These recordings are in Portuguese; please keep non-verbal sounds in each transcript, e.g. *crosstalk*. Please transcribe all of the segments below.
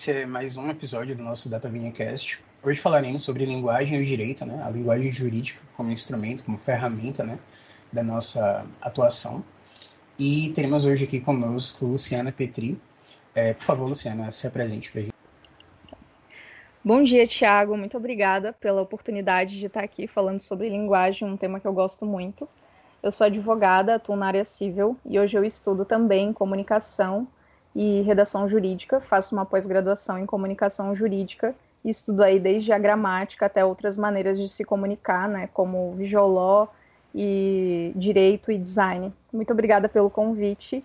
Esse é mais um episódio do nosso Data Cast. Hoje falaremos sobre linguagem e direito, né? A linguagem jurídica como instrumento, como ferramenta, né? Da nossa atuação. E teremos hoje aqui conosco Luciana Petri. É, por favor, Luciana, se apresente para a gente. Bom dia, Tiago. Muito obrigada pela oportunidade de estar aqui falando sobre linguagem, um tema que eu gosto muito. Eu sou advogada, atuo na área civil e hoje eu estudo também comunicação e redação jurídica, faço uma pós-graduação em comunicação jurídica e estudo aí desde a gramática até outras maneiras de se comunicar, né, como visual e direito e design. Muito obrigada pelo convite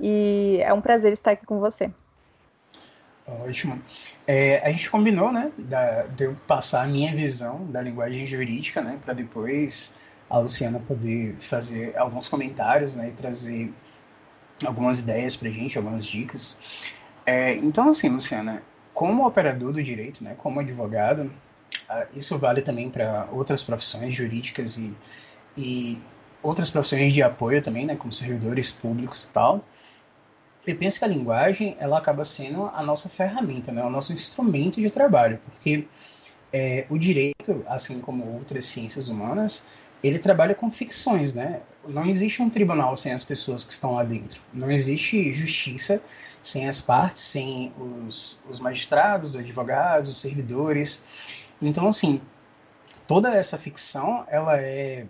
e é um prazer estar aqui com você. Ótimo. É, a gente combinou, né, da, de eu passar a minha visão da linguagem jurídica, né, para depois a Luciana poder fazer alguns comentários, né, e trazer algumas ideias para gente, algumas dicas. É, então, assim, Luciana, como operador do direito, né, como advogado, uh, isso vale também para outras profissões jurídicas e, e outras profissões de apoio também, né, como servidores públicos e tal. Eu penso que a linguagem ela acaba sendo a nossa ferramenta, né, o nosso instrumento de trabalho, porque é, o direito, assim como outras ciências humanas, ele trabalha com ficções, né? Não existe um tribunal sem as pessoas que estão lá dentro. Não existe justiça sem as partes, sem os, os magistrados, os advogados, os servidores. Então, assim, toda essa ficção, ela é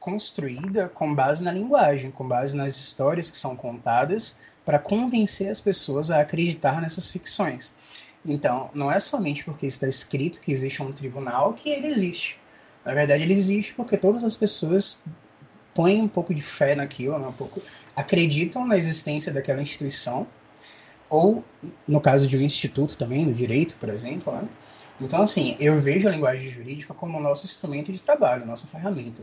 construída com base na linguagem, com base nas histórias que são contadas para convencer as pessoas a acreditar nessas ficções. Então, não é somente porque está escrito que existe um tribunal que ele existe. Na verdade, ele existe porque todas as pessoas põem um pouco de fé naquilo, né? um pouco acreditam na existência daquela instituição, ou no caso de um instituto também, no direito, por exemplo. Né? Então, assim, eu vejo a linguagem jurídica como nosso instrumento de trabalho, nossa ferramenta.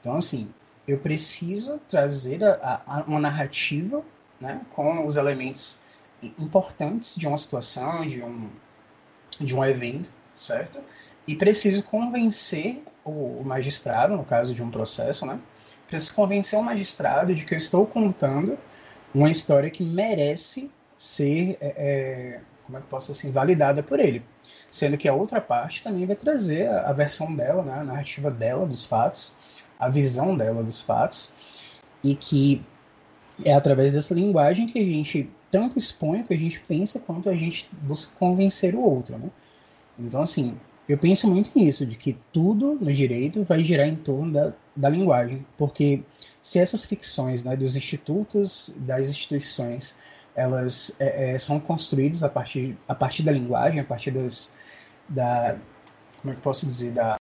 Então, assim, eu preciso trazer a, a, uma narrativa né, com os elementos importantes de uma situação, de um, de um evento, certo? e preciso convencer o, magistrado, no caso de um processo, né? Preciso convencer o magistrado de que eu estou contando uma história que merece ser, é, é, como é que eu posso assim, validada por ele. Sendo que a outra parte também vai trazer a, a versão dela, né, a narrativa dela dos fatos, a visão dela dos fatos, e que é através dessa linguagem que a gente tanto expõe, que a gente pensa, quanto a gente busca convencer o outro, né? Então, assim, eu penso muito nisso, de que tudo no direito vai girar em torno da, da linguagem, porque se essas ficções né, dos institutos, das instituições, elas é, é, são construídas a partir, a partir da linguagem, a partir das, da, como é que posso dizer, da,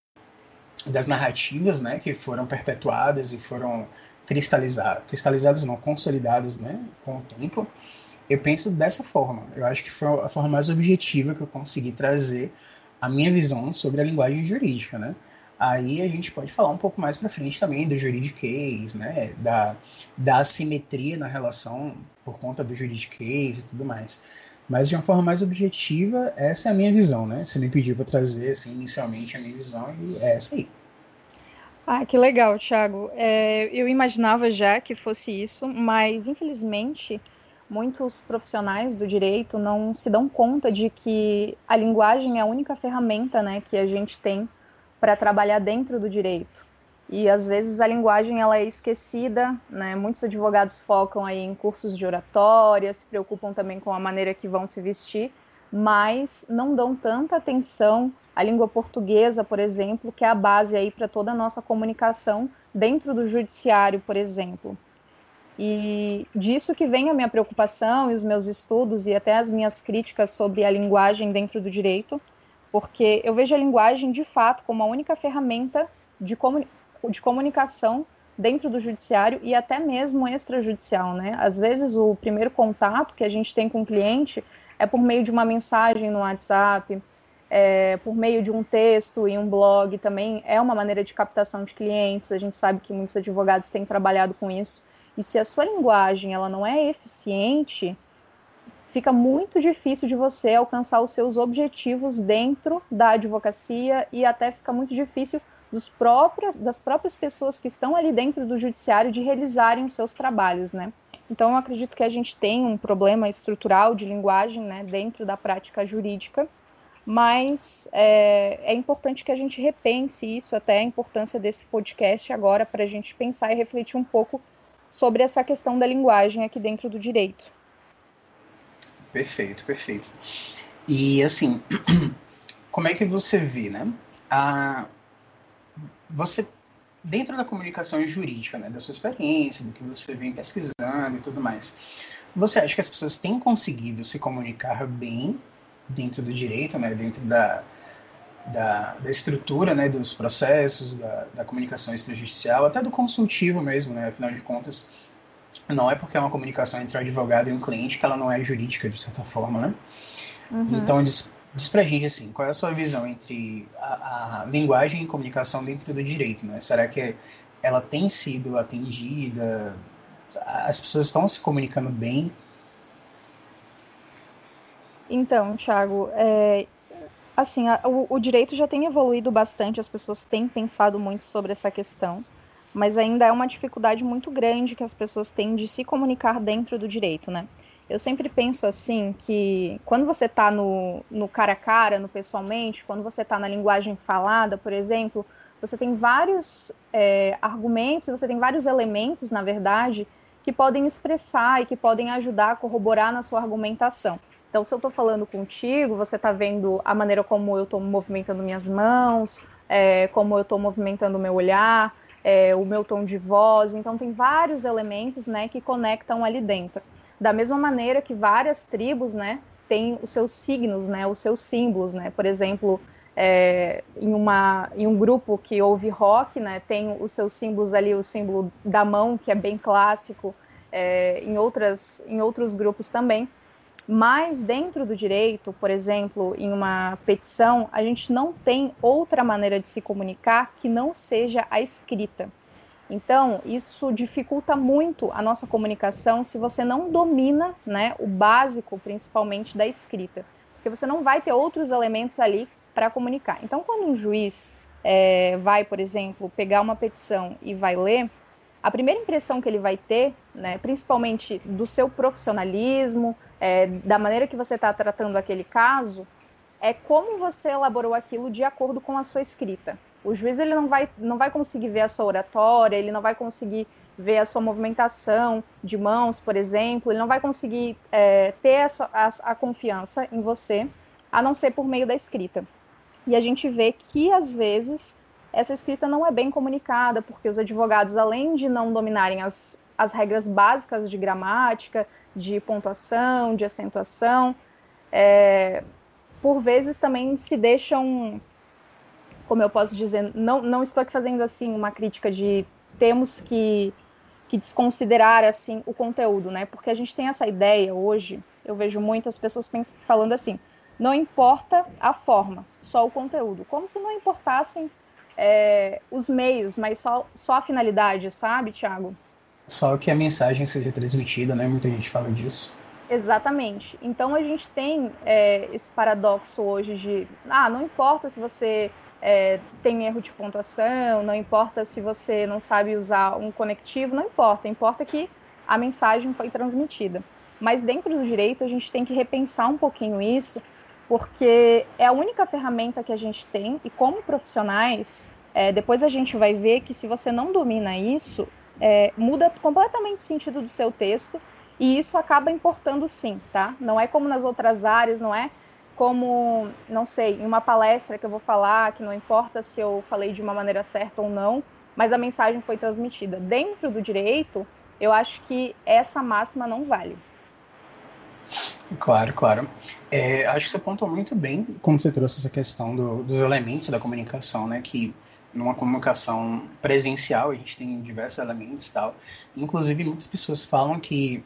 das narrativas, né, que foram perpetuadas e foram cristalizadas, cristalizadas não, consolidadas, né, com o tempo, eu penso dessa forma. Eu acho que foi a forma mais objetiva que eu consegui trazer a minha visão sobre a linguagem jurídica, né? Aí a gente pode falar um pouco mais para frente também do juridiquês, né? Da, da assimetria na relação por conta do juridiquês e tudo mais. Mas de uma forma mais objetiva, essa é a minha visão, né? Você me pediu para trazer assim, inicialmente a minha visão e é essa aí. Ah, que legal, Thiago. É, eu imaginava já que fosse isso, mas infelizmente muitos profissionais do direito não se dão conta de que a linguagem é a única ferramenta né, que a gente tem para trabalhar dentro do direito. E às vezes a linguagem ela é esquecida, né? Muitos advogados focam aí em cursos de oratória, se preocupam também com a maneira que vão se vestir, mas não dão tanta atenção à língua portuguesa, por exemplo, que é a base aí para toda a nossa comunicação dentro do judiciário, por exemplo. E disso que vem a minha preocupação e os meus estudos e até as minhas críticas sobre a linguagem dentro do direito, porque eu vejo a linguagem de fato como a única ferramenta de, comuni de comunicação dentro do judiciário e até mesmo extrajudicial, né? Às vezes o primeiro contato que a gente tem com o cliente é por meio de uma mensagem no WhatsApp, é, por meio de um texto e um blog também é uma maneira de captação de clientes. A gente sabe que muitos advogados têm trabalhado com isso. E se a sua linguagem ela não é eficiente, fica muito difícil de você alcançar os seus objetivos dentro da advocacia e até fica muito difícil dos próprios, das próprias pessoas que estão ali dentro do judiciário de realizarem os seus trabalhos, né? Então, eu acredito que a gente tem um problema estrutural de linguagem né, dentro da prática jurídica, mas é, é, importante que a gente repense isso, até a importância desse podcast agora, para a gente pensar e refletir um pouco sobre essa questão da linguagem aqui dentro do direito. Perfeito, perfeito. E assim, *clears throat* como é que você vê, né? A, você dentro da comunicação jurídica, né, da sua experiência, do que você vem pesquisando e tudo mais, você acha que as pessoas têm conseguido se comunicar bem dentro do direito, né, dentro da, da, da estrutura né, dos processos, da, da comunicação extrajudicial, até do consultivo mesmo, né, afinal de contas, não é porque é uma comunicação entre um advogado e um cliente que ela não é jurídica, de certa forma, né? Uhum. Então, diz, diz pra gente, assim, qual é a sua visão entre a, a linguagem e comunicação dentro do direito, né? Será que ela tem sido atendida? As pessoas estão se comunicando bem? Então, Thiago, é, assim, a, o, o, direito já tem evoluído bastante, as pessoas têm pensado muito sobre essa questão, mas ainda é uma dificuldade muito grande que as pessoas têm de se comunicar dentro do direito, né? Eu sempre penso assim que quando você está no, no cara a cara, no pessoalmente, quando você está na linguagem falada, por exemplo, você tem vários é, argumentos, você tem vários elementos, na verdade, que podem expressar e que podem ajudar a corroborar na sua argumentação. Então, se eu estou falando contigo, você está vendo a maneira como eu estou movimentando minhas mãos, é, como eu estou movimentando o meu olhar, é, o meu tom de voz. Então, tem vários elementos né, que conectam ali dentro. Da mesma maneira que várias tribos, né, têm os seus signos, né, os seus símbolos, né. Por exemplo, é, em, uma, em um grupo que ouve rock, né, tem os seus símbolos ali, o símbolo da mão, que é bem clássico, é, em, outras, em outros grupos também. Mas dentro do direito, por exemplo, em uma petição, a gente não tem outra maneira de se comunicar que não seja a escrita. Então, isso dificulta muito a nossa comunicação se você não domina né, o básico, principalmente da escrita. Porque você não vai ter outros elementos ali para comunicar. Então, quando um juiz é, vai, por exemplo, pegar uma petição e vai ler, a primeira impressão que ele vai ter, né, principalmente do seu profissionalismo, é, da maneira que você está tratando aquele caso, é como você elaborou aquilo de acordo com a sua escrita. O juiz ele não vai, não vai conseguir ver a sua oratória, ele não vai conseguir ver a sua movimentação de mãos, por exemplo, ele não vai conseguir é, ter a, a, a confiança em você, a não ser por meio da escrita. E a gente vê que, às vezes, essa escrita não é bem comunicada, porque os advogados, além de não dominarem as, as regras básicas de gramática, de pontuação, de acentuação, é, por vezes também se deixam como eu posso dizer, não, não estou aqui fazendo assim uma crítica de temos que, que desconsiderar assim o conteúdo, né? Porque a gente tem essa ideia hoje, eu vejo muitas pessoas falando assim, não importa a forma, só o conteúdo, como se não importassem é, os meios, mas só, só a finalidade, sabe, Tiago? Só que a mensagem seja transmitida, né? Muita gente fala disso. Exatamente. Então a gente tem é, esse paradoxo hoje de, ah, não importa se você é, tem erro de pontuação, não importa se você não sabe usar um conectivo, não importa, importa que a mensagem foi transmitida. Mas dentro do direito a gente tem que repensar um pouquinho isso, porque é a única ferramenta que a gente tem e como profissionais, é, depois a gente vai ver que se você não domina isso, é, muda completamente o sentido do seu texto e isso acaba importando sim, tá? Não é como nas outras áreas, não é como, não sei, em uma palestra que eu vou falar, que não importa se eu falei de uma maneira certa ou não, mas a mensagem foi transmitida. Dentro do direito, eu acho que essa máxima não vale. Claro, claro. É, acho que você apontou muito bem quando você trouxe essa questão do, dos elementos da comunicação, né? Que numa comunicação presencial a gente tem diversos elementos e tal. Inclusive, muitas pessoas falam que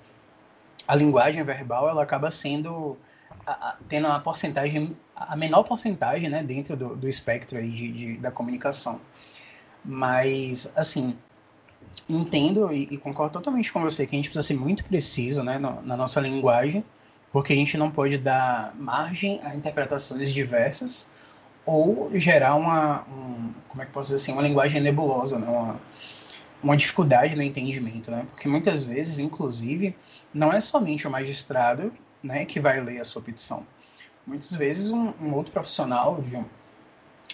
a linguagem verbal ela acaba sendo a, tendo a porcentagem, a menor porcentagem, né, dentro do, do espectro aí de, de, da comunicação. Mas, assim, entendo e, e, concordo totalmente com você que a gente precisa ser muito preciso, né, no, na nossa linguagem, porque a gente não pode dar margem a interpretações diversas ou gerar uma, um, como é que posso dizer assim, uma linguagem nebulosa, né, uma, uma dificuldade no entendimento, né? Porque muitas vezes, inclusive, não é somente o magistrado né, que vai ler a sua petição. Muitas vezes um, um outro profissional de, um,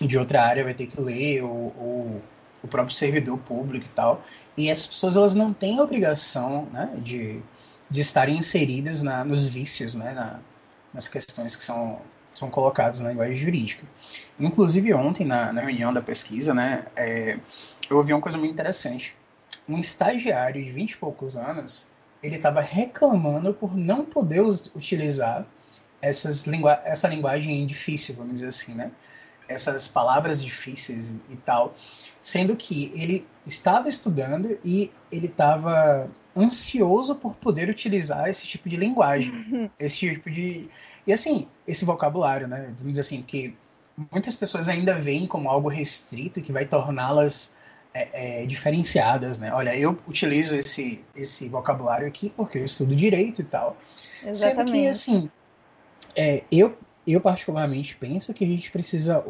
de outra área vai ter que ler, ou, ou, o próprio servidor público e tal. E essas pessoas elas não têm a obrigação né, de, de estarem inseridas na, nos vícios, né, na, nas questões que são, são colocadas na linguagem jurídica. Inclusive, ontem, na, na reunião da pesquisa, né, é, eu ouvi uma coisa muito interessante. Um estagiário de 20 e poucos anos, ele estava reclamando por não poder utilizar essas lingu essa linguagem difícil, vamos dizer assim, né? Essas palavras difíceis e tal. Sendo que ele estava estudando e ele estava ansioso por poder utilizar esse tipo de linguagem, uhum. esse tipo de e assim esse vocabulário, né? Vamos dizer assim que muitas pessoas ainda veem como algo restrito que vai torná-las é, é, diferenciadas, né? Olha, eu utilizo esse, esse vocabulário aqui porque eu estudo direito e tal. Exatamente. Sendo que, assim, é, eu, eu particularmente penso que a gente precisa,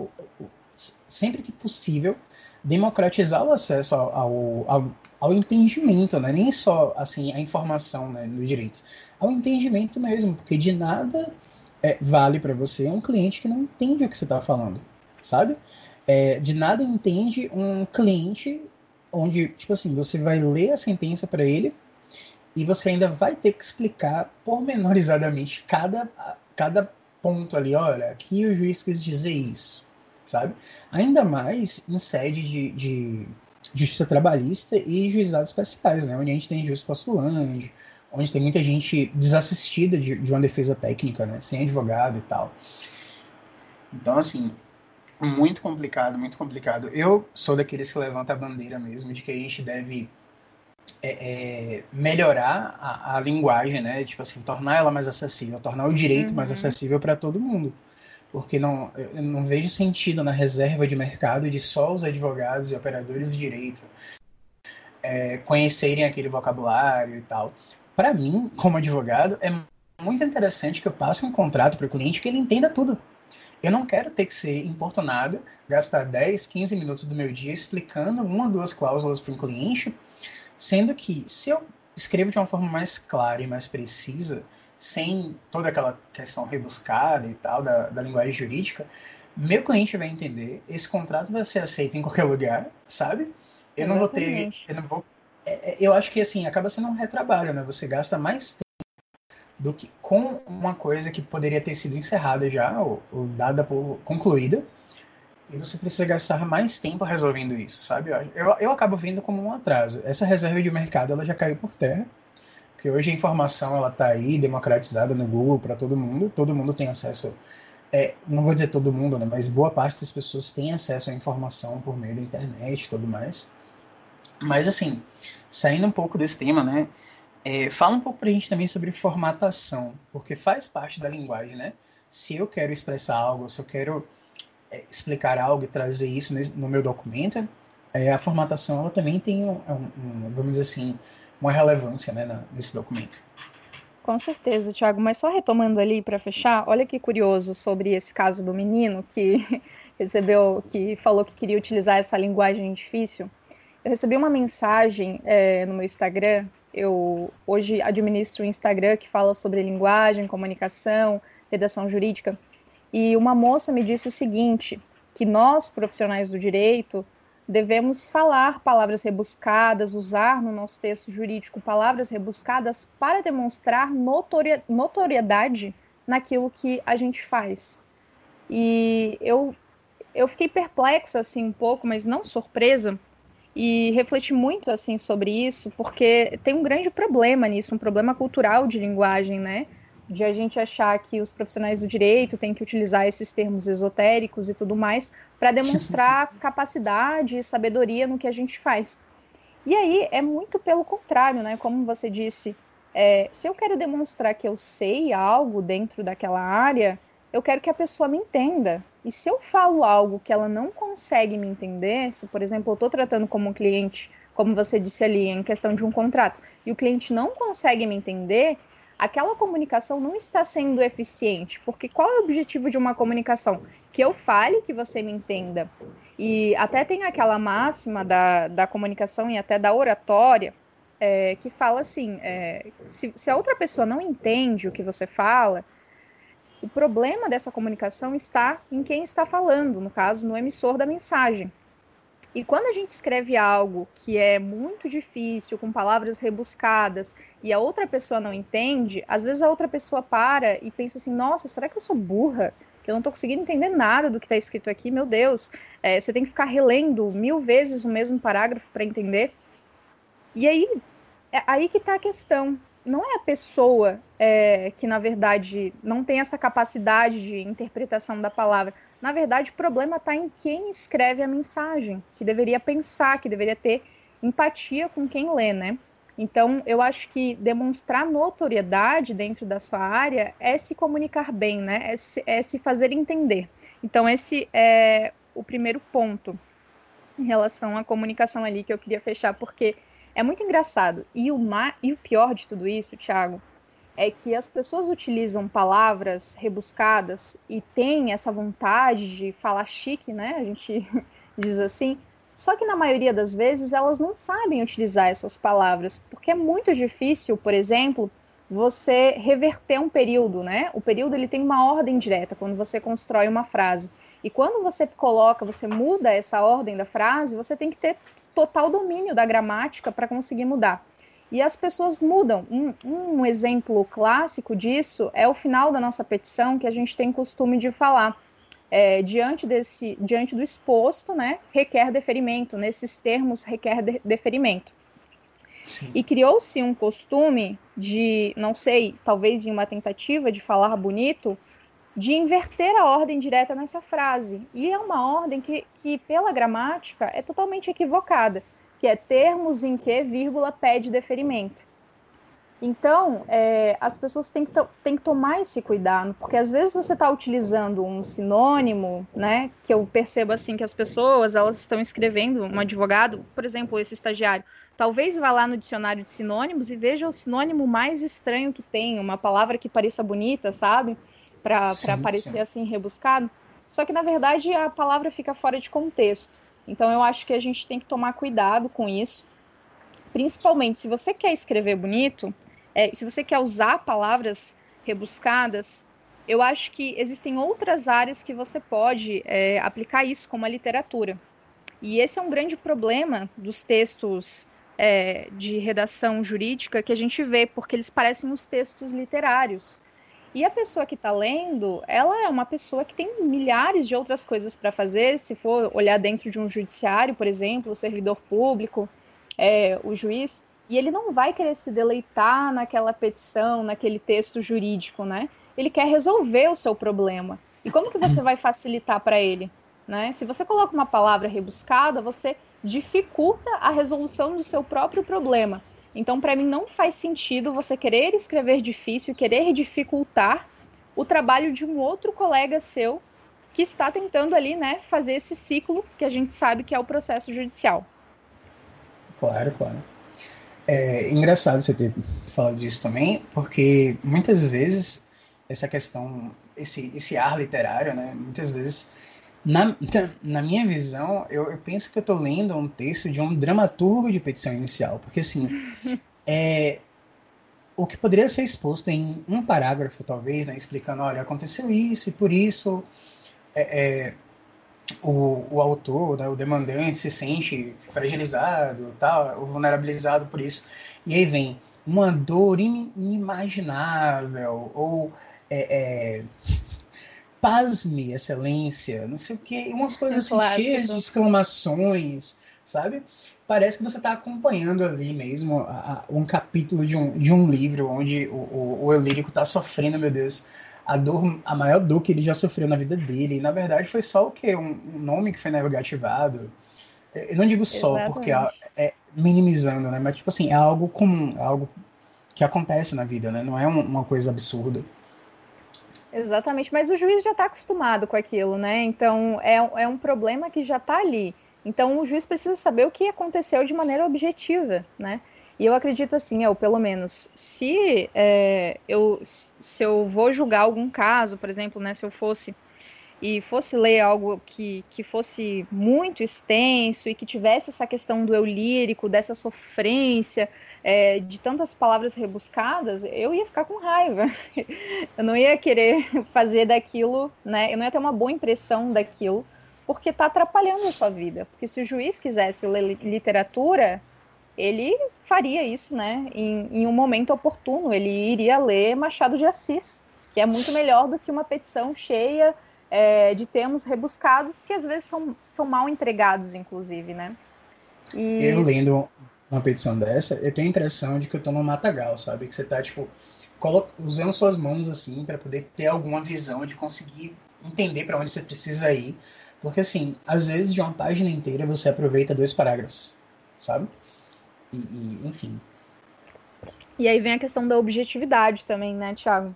sempre que possível, democratizar o acesso ao, ao, ao, entendimento, né? Nem só, assim, a informação né, no direito, ao entendimento mesmo, porque de nada é, vale para você um cliente que não entende o que você está falando, sabe? É, de nada entende um cliente onde, tipo assim, você vai ler a sentença para ele e você ainda vai ter que explicar pormenorizadamente cada, cada ponto ali. Olha, aqui o juiz quis dizer isso, sabe? Ainda mais em sede de, de justiça trabalhista e juizados especiais, né? Onde a gente tem juiz postulante, onde tem muita gente desassistida de, de uma defesa técnica, né? Sem advogado e tal. Então, assim, muito complicado, muito complicado. Eu sou daqueles que levanta a bandeira mesmo de que a gente deve é, é, melhorar a, a, linguagem, né? Tipo assim, tornar ela mais acessível, tornar o direito uhum. mais acessível para todo mundo. Porque não, eu não vejo sentido na reserva de mercado de só os advogados e operadores de direito é, conhecerem aquele vocabulário e tal. Para mim, como advogado, é muito interessante que eu passe um contrato para o cliente que ele entenda tudo. Eu não quero ter que ser importunado, gastar 10, 15 minutos do meu dia explicando uma ou duas cláusulas para um cliente, sendo que se eu escrevo de uma forma mais clara e mais precisa, sem toda aquela questão rebuscada e tal da, da linguagem jurídica, meu cliente vai entender, esse contrato vai ser aceito em qualquer lugar, sabe? Eu não vou ter, eu não vou é, é, eu acho que assim acaba sendo um retrabalho, né? Você gasta mais tempo do que com uma coisa que poderia ter sido encerrada já, ou, ou dada por concluída, e você precisa gastar mais tempo resolvendo isso, sabe? Eu, eu acabo vendo como um atraso. Essa reserva de mercado ela já caiu por terra, porque hoje a informação ela está aí democratizada no Google para todo mundo, todo mundo tem acesso. É, não vou dizer todo mundo, né, mas boa parte das pessoas tem acesso à informação por meio da internet e tudo mais. Mas assim, saindo um pouco desse tema, né? É, fala um pouco para a gente também sobre formatação, porque faz parte da linguagem, né? Se eu quero expressar algo, se eu quero é, explicar algo e trazer isso no meu documento, é, a formatação ela também tem, um, um, vamos dizer assim, uma relevância né, na, nesse documento. Com certeza, Thiago. Mas só retomando ali para fechar, olha que curioso sobre esse caso do menino que *laughs* recebeu, que falou que queria utilizar essa linguagem difícil. Eu recebi uma mensagem é, no meu Instagram eu hoje administro um Instagram que fala sobre linguagem, comunicação, redação jurídica. E uma moça me disse o seguinte: que nós, profissionais do direito, devemos falar palavras rebuscadas, usar no nosso texto jurídico palavras rebuscadas para demonstrar notoriedade naquilo que a gente faz. E eu, eu fiquei perplexa assim um pouco, mas não surpresa, e refleti muito assim sobre isso, porque tem um grande problema nisso, um problema cultural de linguagem, né? De a gente achar que os profissionais do direito têm que utilizar esses termos esotéricos e tudo mais para demonstrar *laughs* capacidade e sabedoria no que a gente faz. E aí é muito pelo contrário, né? Como você disse, é, se eu quero demonstrar que eu sei algo dentro daquela área, eu quero que a pessoa me entenda. E se eu falo algo que ela não consegue me entender, se, por exemplo, eu estou tratando como um cliente, como você disse ali, em questão de um contrato, e o cliente não consegue me entender, aquela comunicação não está sendo eficiente. Porque qual é o objetivo de uma comunicação? Que eu fale, que você me entenda. E até tem aquela máxima da, da comunicação e até da oratória, é, que fala assim: é, se, se a outra pessoa não entende o que você fala, o problema dessa comunicação está em quem está falando, no caso, no emissor da mensagem. E quando a gente escreve algo que é muito difícil, com palavras rebuscadas, e a outra pessoa não entende, às vezes a outra pessoa para e pensa assim: nossa, será que eu sou burra? Que eu não estou conseguindo entender nada do que está escrito aqui, meu Deus. É, você tem que ficar relendo mil vezes o mesmo parágrafo para entender. E aí, é aí que está a questão. Não é a pessoa é, que, na verdade, não tem essa capacidade de interpretação da palavra. Na verdade, o problema está em quem escreve a mensagem, que deveria pensar, que deveria ter empatia com quem lê, né? Então, eu acho que demonstrar notoriedade dentro da sua área é se comunicar bem, né? É se, é se fazer entender. Então, esse é o primeiro ponto em relação à comunicação ali que eu queria fechar, porque é muito engraçado. E o, e o pior de tudo isso, Thiago, é que as pessoas utilizam palavras rebuscadas e têm essa vontade de falar chique, né? A gente *laughs* diz assim. Só que na maioria das vezes elas não sabem utilizar essas palavras, porque é muito difícil, por exemplo, você reverter um período, né? O período ele tem uma ordem direta quando você constrói uma frase. E quando você coloca, você muda essa ordem da frase, você tem que ter total domínio da gramática para conseguir mudar. E as pessoas mudam. Um, um, exemplo clássico disso é o final da nossa petição, que a gente tem costume de falar. É, diante, desse, diante do exposto, né, requer deferimento. Nesses termos, requer de, deferimento. Sim. E criou-se um costume de, não sei, talvez em uma tentativa de falar bonito, de inverter a ordem direta nessa frase. E é uma ordem que, que pela gramática, é totalmente equivocada que é termos em que vírgula pede deferimento. Então, é, as pessoas têm que, têm que tomar esse cuidado, porque às vezes você está utilizando um sinônimo, né, que eu percebo assim que as pessoas elas estão escrevendo, um advogado, por exemplo, esse estagiário, talvez vá lá no dicionário de sinônimos e veja o sinônimo mais estranho que tem, uma palavra que pareça bonita, sabe, para parecer sim. assim rebuscado, só que na verdade a palavra fica fora de contexto. Então eu acho que a gente tem que tomar cuidado com isso. Principalmente se você quer escrever bonito, é, se você quer usar palavras rebuscadas, eu acho que existem outras áreas que você pode é, aplicar isso, como a literatura. E esse é um grande problema dos textos é, de redação jurídica que a gente vê, porque eles parecem os textos literários. E a pessoa que está lendo, ela é uma pessoa que tem milhares de outras coisas para fazer. Se for olhar dentro de um judiciário, por exemplo, o servidor público, é, o juiz, e ele não vai querer se deleitar naquela petição, naquele texto jurídico, né? Ele quer resolver o seu problema. E como que você vai facilitar para ele? Né? Se você coloca uma palavra rebuscada, você dificulta a resolução do seu próprio problema. Então, para mim, não faz sentido você querer escrever difícil, querer dificultar o trabalho de um outro colega seu que está tentando ali, né, fazer esse ciclo que a gente sabe que é o processo judicial. Claro, claro. É engraçado você ter falado disso também, porque muitas vezes essa questão, esse, esse ar literário, né, muitas vezes na, *laughs* na minha visão, eu, eu penso que eu estou lendo um texto de um dramaturgo de petição inicial, porque assim, *laughs* é, o que poderia ser exposto em um parágrafo, talvez, né, explicando, olha, aconteceu isso e por isso é, é, o, o autor, né, o demandante se sente fragilizado, tal, ou vulnerabilizado por isso. E aí vem uma dor inimaginável, ou é, é pasme, excelência, não sei o quê, umas coisas assim, claro, cheias de exclamações, sabe? Parece que você está acompanhando ali mesmo a, a, um capítulo de um, de um livro onde o, o, o Elírico está sofrendo, meu Deus, a dor, a maior dor que ele já sofreu na vida dele. E, na verdade, foi só o quê? Um, um nome que foi negativado. Eu não digo só, Exatamente. porque é, é, minimizando, né? Mas, tipo assim, é algo comum, é algo que acontece na vida, né? Não é um, uma coisa absurda. Exatamente, mas o juiz já está acostumado com aquilo, né? Então é, é um problema que já está ali. Então o juiz precisa saber o que aconteceu de maneira objetiva, né? E eu acredito assim, ou pelo menos, se é, eu se eu vou julgar algum caso, por exemplo, né, se eu fosse e fosse ler algo que, que fosse muito extenso e que tivesse essa questão do eu lírico, dessa sofrência, é, de tantas palavras rebuscadas, eu ia ficar com raiva. *laughs* Eu não ia querer fazer daquilo, né? Eu não ia ter uma boa impressão daquilo, porque está atrapalhando a sua vida. Porque se o juiz quisesse ler literatura, ele faria isso, né? Em, em um momento oportuno, ele iria ler Machado de Assis, que é muito melhor do que uma petição cheia é, de termos rebuscados que às vezes são, são mal entregados, inclusive, né? E... Eu lendo uma petição dessa, eu tenho a impressão de que eu tô no matagal, sabe? Que você tá, tipo, usando suas mãos assim para poder ter alguma visão de conseguir entender para onde você precisa ir. Porque, assim, às vezes de uma página inteira você aproveita dois parágrafos, sabe? E, e enfim. E aí vem a questão da objetividade também, né, Thiago?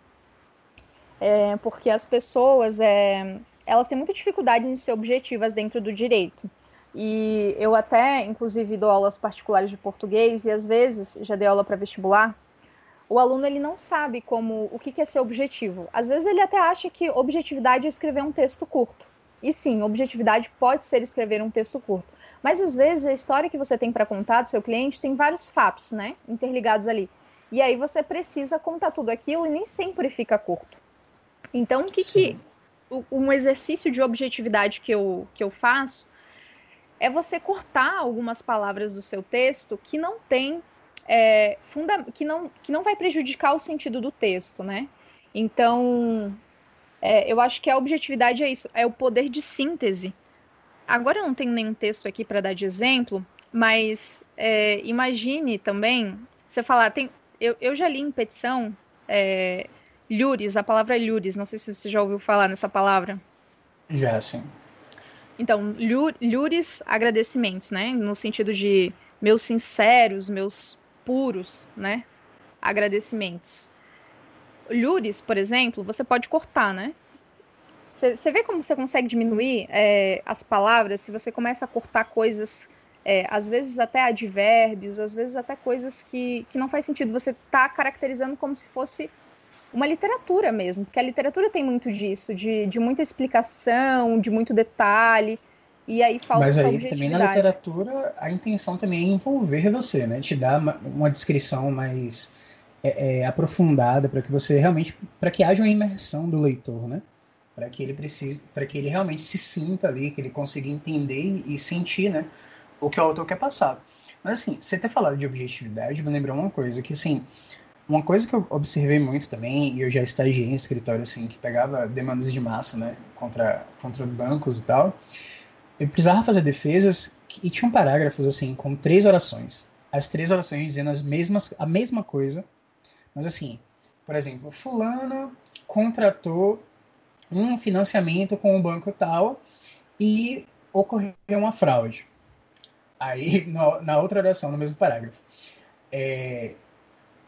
é, porque as pessoas é, elas têm muita dificuldade em ser objetivas dentro do direito. E eu até, inclusive, dou aulas particulares de português e às vezes já dei aula para vestibular. O aluno ele não sabe como o que é ser objetivo. Às vezes ele até acha que objetividade é escrever um texto curto. E sim, objetividade pode ser escrever um texto curto. Mas às vezes a história que você tem para contar do seu cliente tem vários fatos, né, interligados ali. E aí você precisa contar tudo aquilo e nem sempre fica curto. Então, o que, que um exercício de objetividade que eu, que eu faço é você cortar algumas palavras do seu texto que não tem é, funda que não que não vai prejudicar o sentido do texto, né? Então, é, eu acho que a objetividade é isso, é o poder de síntese. Agora eu não tenho nenhum texto aqui para dar de exemplo, mas é, imagine também, você falar, tem, eu, eu já li em petição é, Lures, a palavra lures, não sei se você já ouviu falar nessa palavra. Já, sim. Então, lures, agradecimentos, né? No sentido de meus sinceros, meus puros, né? Agradecimentos. Lures, por exemplo, você pode cortar, né? Você vê como você consegue diminuir é, as palavras se você começa a cortar coisas, é, às vezes até advérbios, às vezes até coisas que, que não faz sentido. Você tá caracterizando como se fosse uma literatura mesmo, porque a literatura tem muito disso, de, de muita explicação, de muito detalhe, e aí falta Mas aí também na literatura a intenção também é envolver você, né? Te dar uma, uma descrição mais é, é, aprofundada para que você realmente, para que haja uma imersão do leitor, né? Para que ele precise, para que ele realmente se sinta ali, que ele consiga entender e sentir, né? O que o autor quer passar. Mas assim, você ter falado de objetividade me lembrou uma coisa que assim uma coisa que eu observei muito também, e eu já estagiei em escritório assim, que pegava demandas de massa, né, contra, contra bancos e tal, eu precisava fazer defesas e tinham parágrafos assim, com três orações. As três orações dizendo as mesmas, a mesma coisa, mas assim, por exemplo, fulano contratou um financiamento com o banco tal e ocorreu uma fraude. Aí, *laughs* no, na outra oração, no mesmo parágrafo. É,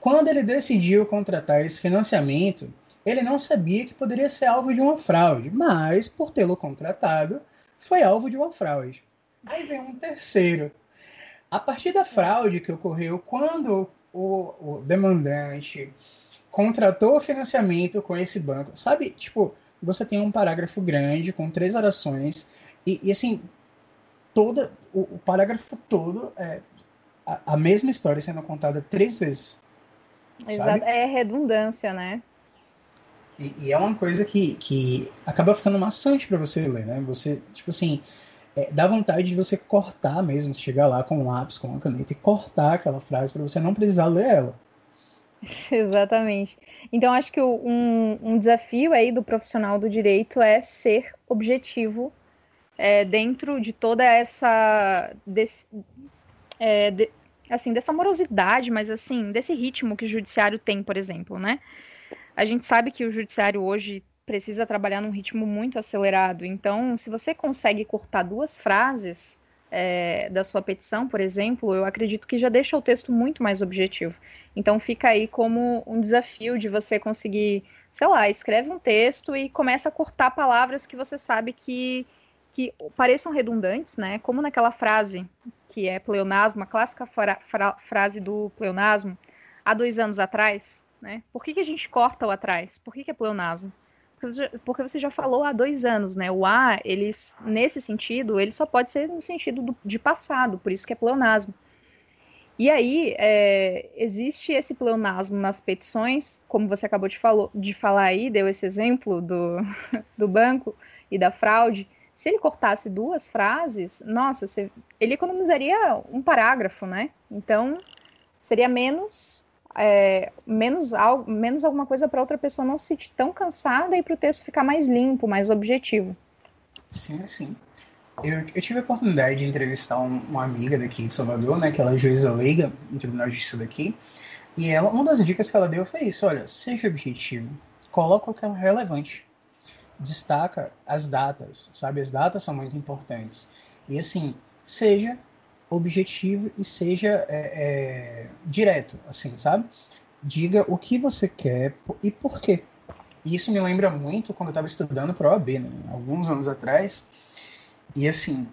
quando ele decidiu contratar esse financiamento, ele não sabia que poderia ser alvo de uma fraude, mas, por tê-lo contratado, foi alvo de uma fraude. Aí vem um terceiro. A partir da fraude que ocorreu quando o, o demandante contratou o financiamento com esse banco, sabe? Tipo, você tem um parágrafo grande com três orações e, e assim, toda o, o parágrafo todo é a, a mesma história sendo contada três vezes. Exato. É redundância, né? E, e, é uma coisa que, que acaba ficando maçante para você ler, né? Você, tipo assim, é, dá vontade de você cortar mesmo, chegar lá com um lápis, com uma caneta e cortar aquela frase para você não precisar ler ela. *laughs* Exatamente. Então, acho que um, um desafio aí do profissional do direito é ser objetivo é, dentro de toda essa. Desse, é, de, assim, dessa morosidade, mas assim, desse ritmo que o judiciário tem, por exemplo, né? A gente sabe que o judiciário hoje precisa trabalhar num ritmo muito acelerado. Então, se você consegue cortar duas frases é, da sua petição, por exemplo, eu acredito que já deixa o texto muito mais objetivo. Então, fica aí como um desafio de você conseguir, sei lá, escreve um texto e começa a cortar palavras que você sabe que que pareçam redundantes, né? Como naquela frase que é pleonasmo, a clássica fra fra frase do pleonasmo, há dois anos atrás, né? Por que, que a gente corta o atrás? Por que, que é pleonasmo? porque você já falou há dois anos, né? O A, ele, nesse sentido, ele só pode ser no sentido do, de passado, por isso que é pleonasmo. E aí, é, existe esse pleonasmo nas petições, como você acabou de, falou, de falar aí, deu esse exemplo do, *laughs* do banco e da fraude. Se ele cortasse duas frases, nossa, ele economizaria um parágrafo, né? Então, seria menos é, menos, algo, menos alguma coisa para outra pessoa não se sentir tão cansada e para o texto ficar mais limpo, mais objetivo. Sim, sim. Eu, eu tive a oportunidade de entrevistar um, uma amiga daqui de Salvador, né, que ela é juíza leiga no Tribunal de Justiça daqui, e ela, uma das dicas que ela deu foi isso, olha, seja objetivo, coloca o que é relevante, destaca as datas, sabe, as datas são muito importantes, e assim, seja objetivo e seja é, é, direto, assim, sabe? Diga o que você quer e por quê. Isso me lembra muito quando eu estava estudando para a OAB, né? alguns anos atrás. E assim,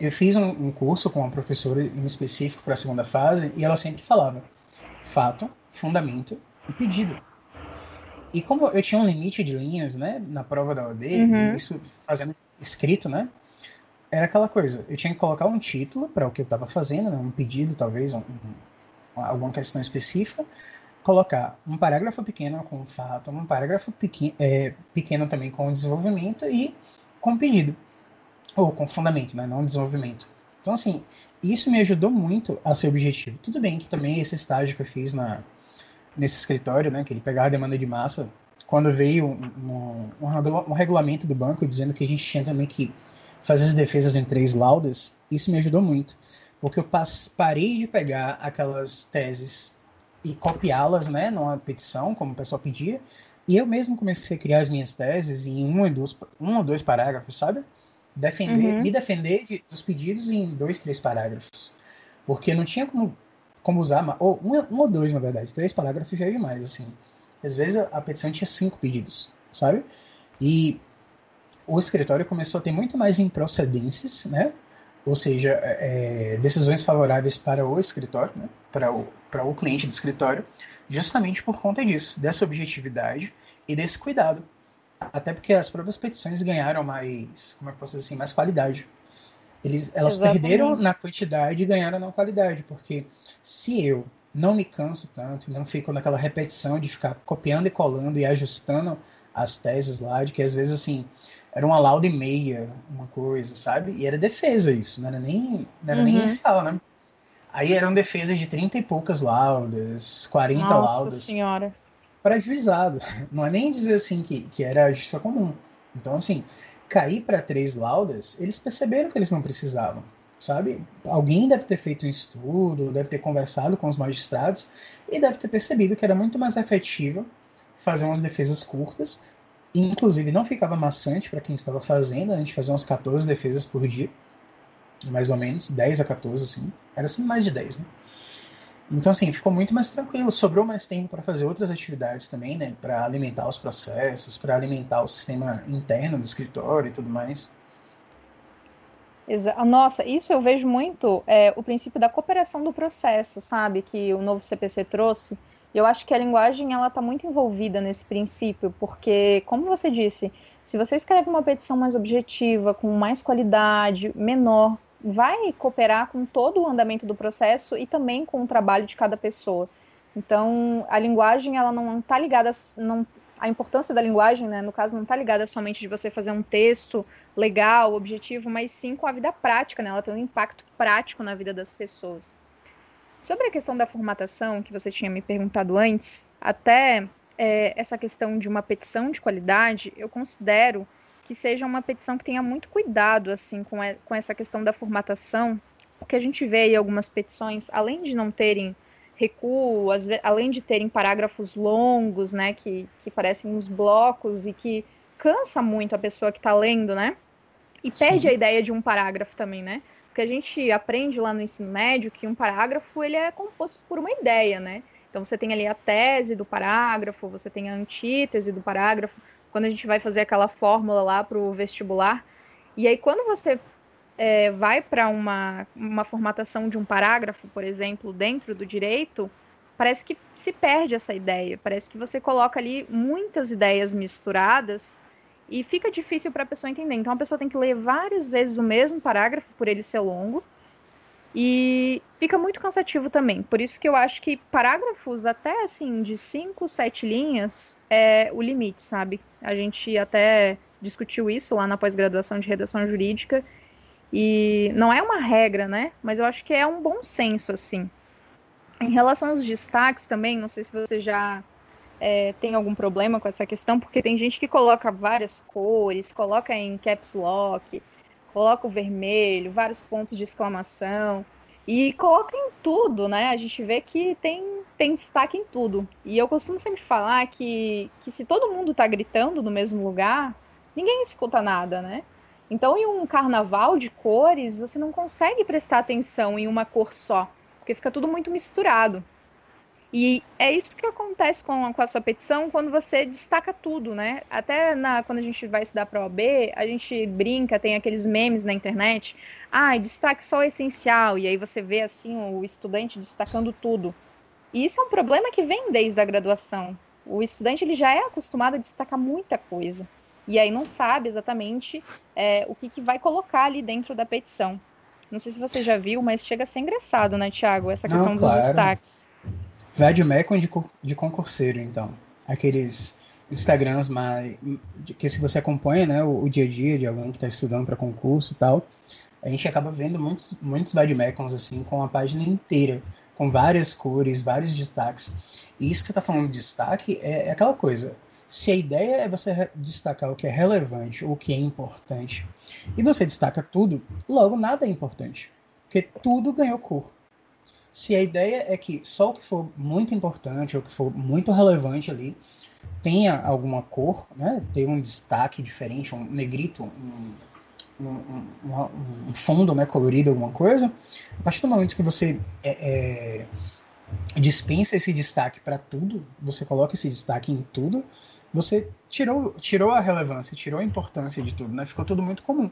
eu fiz um, um curso com uma professora em específico para a segunda fase e ela sempre falava fato, fundamento e pedido. E como eu tinha um limite de linhas, né, na prova da OAB, uhum. isso fazendo escrito, né, era aquela coisa, eu tinha que colocar um título para o que eu estava fazendo, né, um pedido, talvez, um, um, alguma questão específica, colocar um parágrafo pequeno com fato, um parágrafo pequeno, é, pequeno também com desenvolvimento e com pedido, ou com fundamento, né, não desenvolvimento. Então, assim, isso me ajudou muito a ser objetivo. Tudo bem que também esse estágio que eu fiz na, nesse escritório, né, que ele pegava a demanda de massa, quando veio um, um, um regulamento do banco dizendo que a gente tinha também que fazer as defesas em três laudas, isso me ajudou muito. Porque eu parei de pegar aquelas teses e copiá-las, né, numa petição, como o pessoal pedia, e eu mesmo comecei a criar as minhas teses em um, ou dois, um ou dois parágrafos, sabe? Defender, uhum. Me defender de, dos pedidos em dois, três parágrafos. Porque não tinha como, como usar, ou um, um ou dois, na verdade, três parágrafos já é demais, assim. Às vezes a, petição tinha cinco pedidos, sabe? E o escritório começou a ter muito mais improcedências, né? ou seja, é, é, decisões favoráveis para o escritório, né? para, o, para o cliente do escritório, justamente por conta disso, dessa objetividade e desse cuidado. Até porque as próprias petições ganharam mais, como é que posso dizer assim, mais qualidade. Eles, elas Exatamente. perderam na quantidade e ganharam na qualidade, porque se eu não me canso tanto, não fico naquela repetição de ficar copiando e colando e ajustando as teses lá, de que às vezes assim, era uma lauda e meia, uma coisa, sabe? E era defesa isso, não era nem, não era uhum. nem inicial, né? Aí eram defesas de 30 e poucas laudas, 40 Nossa laudas. senhora. Para juizado. *laughs* Não é nem dizer assim que, que era justiça comum. Então, assim, cair para três laudas, eles perceberam que eles não precisavam, sabe? Alguém deve ter feito um estudo, deve ter conversado com os magistrados e deve ter percebido que era muito mais efetivo fazer umas defesas curtas Inclusive, não ficava maçante para quem estava fazendo, a gente fazia umas 14 defesas por dia, mais ou menos, 10 a 14, assim. Era assim mais de 10, né? Então, assim, ficou muito mais tranquilo. Sobrou mais tempo para fazer outras atividades também, né? Para alimentar os processos, para alimentar o sistema interno do escritório e tudo mais. Nossa, isso eu vejo muito é, o princípio da cooperação do processo, sabe? Que o novo CPC trouxe eu acho que a linguagem ela está muito envolvida nesse princípio, porque, como você disse, se você escreve uma petição mais objetiva, com mais qualidade, menor, vai cooperar com todo o andamento do processo e também com o trabalho de cada pessoa. Então, a linguagem ela não está ligada, não, a importância da linguagem, né, no caso, não está ligada somente de você fazer um texto legal, objetivo, mas sim com a vida prática, né? Ela tem um impacto prático na vida das pessoas. Sobre a questão da formatação, que você tinha me perguntado antes, até é, essa questão de uma petição de qualidade, eu considero que seja uma petição que tenha muito cuidado assim com, a, com essa questão da formatação, porque a gente vê aí algumas petições, além de não terem recuo, além de terem parágrafos longos, né, que, que parecem uns blocos e que cansa muito a pessoa que está lendo, né? E perde Sim. a ideia de um parágrafo também, né? Porque a gente aprende lá no ensino médio que um parágrafo ele é composto por uma ideia, né? Então você tem ali a tese do parágrafo, você tem a antítese do parágrafo. Quando a gente vai fazer aquela fórmula lá para o vestibular, e aí quando você é, vai para uma, uma formatação de um parágrafo, por exemplo, dentro do direito, parece que se perde essa ideia. Parece que você coloca ali muitas ideias misturadas e fica difícil para a pessoa entender. Então a pessoa tem que ler várias vezes o mesmo parágrafo por ele ser longo. E fica muito cansativo também. Por isso que eu acho que parágrafos até assim de 5, 7 linhas é o limite, sabe? A gente até discutiu isso lá na pós-graduação de redação jurídica. E não é uma regra, né? Mas eu acho que é um bom senso, assim. Em relação aos destaques também, não sei se você já é, tem algum problema com essa questão, porque tem gente que coloca várias cores, coloca em caps lock, coloca o vermelho, vários pontos de exclamação e coloca em tudo, né? A gente vê que tem, tem destaque em tudo. E eu costumo sempre falar que, que se todo mundo tá gritando no mesmo lugar, ninguém escuta nada, né? Então, em um carnaval de cores, você não consegue prestar atenção em uma cor só porque fica tudo muito misturado. E é isso que acontece com a, com a sua petição quando você destaca tudo, né? Até na, quando a gente vai estudar para OAB, a gente brinca, tem aqueles memes na internet. Ah, destaque só o essencial. E aí você vê assim o estudante destacando tudo. E isso é um problema que vem desde a graduação. O estudante ele já é acostumado a destacar muita coisa. E aí não sabe exatamente é, o que, que vai colocar ali dentro da petição. Não sei se você já viu, mas chega a ser engraçado, né, Thiago? Essa questão Não, claro. dos destaques. Vademecum de, de concurseiro, então. Aqueles Instagrams mais, que se você acompanha né, o, o dia a dia de alguém que está estudando para concurso e tal, a gente acaba vendo muitos, muitos vademecums assim, com a página inteira, com várias cores, vários destaques. E isso que você está falando de destaque é, é aquela coisa. Se a ideia é você destacar o que é relevante o que é importante, e você destaca tudo, logo nada é importante, porque tudo ganhou cor. Se a ideia é que só o que for muito importante ou que for muito relevante ali tenha alguma cor, né, tenha um destaque diferente, um negrito, um, um, um, um fundo né, colorido, alguma coisa, a partir do momento que você é, é, dispensa esse destaque para tudo, você coloca esse destaque em tudo, você tirou, tirou a relevância, tirou a importância de tudo, né? Ficou tudo muito comum.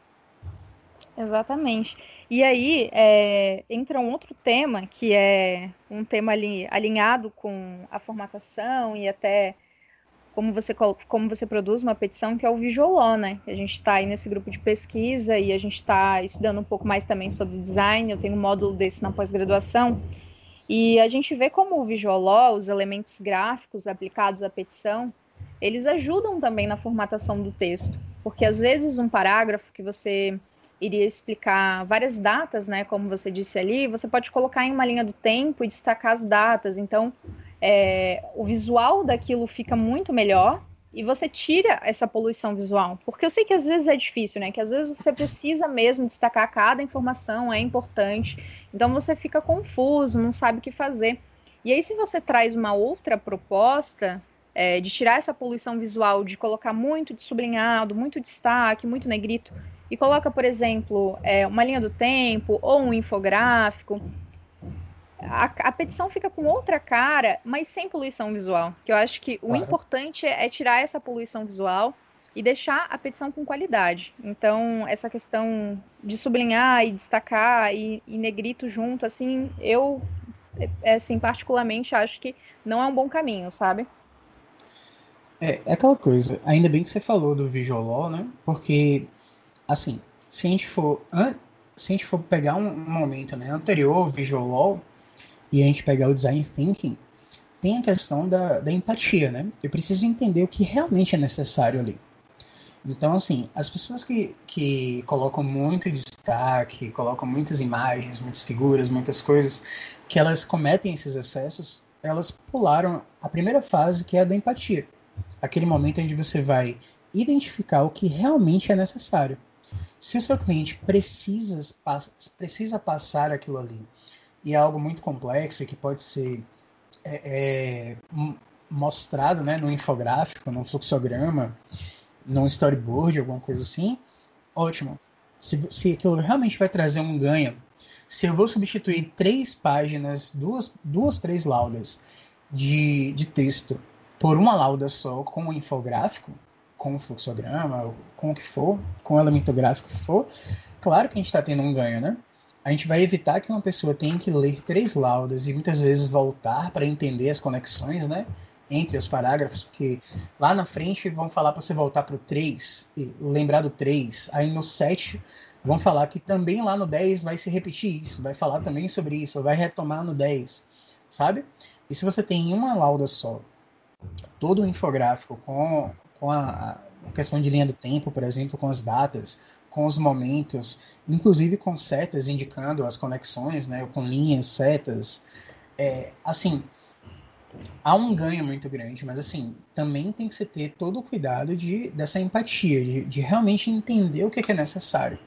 Exatamente. E aí é, entra um outro tema, que é um tema ali, alinhado com a formatação e até como você, como você produz uma petição, que é o Visual Law, né? A gente está aí nesse grupo de pesquisa e a gente está estudando um pouco mais também sobre design. Eu tenho um módulo desse na pós-graduação. E a gente vê como o Visual Law, os elementos gráficos aplicados à petição, eles ajudam também na formatação do texto, porque às vezes um parágrafo que você iria explicar várias datas, né, como você disse ali, você pode colocar em uma linha do tempo e destacar as datas. Então, é, o visual daquilo fica muito melhor e você tira essa poluição visual. Porque eu sei que às vezes é difícil, né? Que às vezes você precisa mesmo destacar cada informação, é importante. Então você fica confuso, não sabe o que fazer. E aí, se você traz uma outra proposta, é, de tirar essa poluição visual, de colocar muito de sublinhado, muito destaque, muito negrito, e coloca, por exemplo, é, uma linha do tempo ou um infográfico, a, a, petição fica com outra cara, mas sem poluição visual. Que eu acho que claro. o importante é, é tirar essa poluição visual e deixar a petição com qualidade. Então, essa questão de sublinhar e destacar e, e negrito junto, assim, eu, é, assim, particularmente acho que não é um bom caminho, sabe? É, é aquela coisa, ainda bem que você falou do Visual Law, né? Porque, assim, se a gente for, se a gente for pegar um, momento né, anterior Visual Law e a gente pegar o Design Thinking, tem a questão da, da empatia, né? Eu preciso entender o que realmente é necessário ali. Então, assim, as pessoas que, que colocam muito destaque, colocam muitas imagens, muitas figuras, muitas coisas, que elas cometem esses excessos, elas pularam a primeira fase, que é a da empatia aquele momento onde você vai identificar o que realmente é necessário. Se o seu cliente precisa, precisa passar aquilo ali e é algo muito complexo e que pode ser é, é, mostrado né, no infográfico, no fluxograma, num storyboard, alguma coisa assim, ótimo. Se, se aquilo realmente vai trazer um ganho, se eu vou substituir três páginas, duas, duas três laudas de, de texto por uma lauda só com um infográfico, com um fluxograma, com o que for, com o elemento gráfico que for, claro que a gente está tendo um ganho, né? a gente vai evitar que uma pessoa tenha que ler três laudas e muitas vezes voltar para entender as conexões, né? Entre os parágrafos, porque lá na frente vão falar para você voltar para o 3, lembrar do 3, aí no 7 vão falar que também lá no 10 vai se repetir isso, vai falar também sobre isso, vai retomar no 10, sabe? E se você tem uma lauda só, todo o infográfico com, com a, a questão de linha do tempo, por exemplo, com as datas, com os momentos, inclusive com setas indicando as conexões, né, com linhas, setas. É, assim, há um ganho muito grande, mas assim, também tem que se ter todo o cuidado de, dessa empatia, de, de realmente entender o que é, necessário.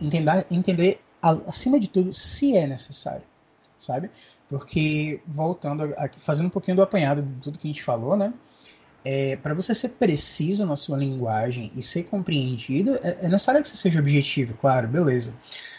Entender, entender, acima de tudo, se é necessário, sabe? Porque, voltando aqui, fazendo um pouquinho do apanhado de tudo que a gente falou, né? É, para você ser preciso na sua linguagem e ser compreendido, é, é, necessário que você seja objetivo, claro, beleza.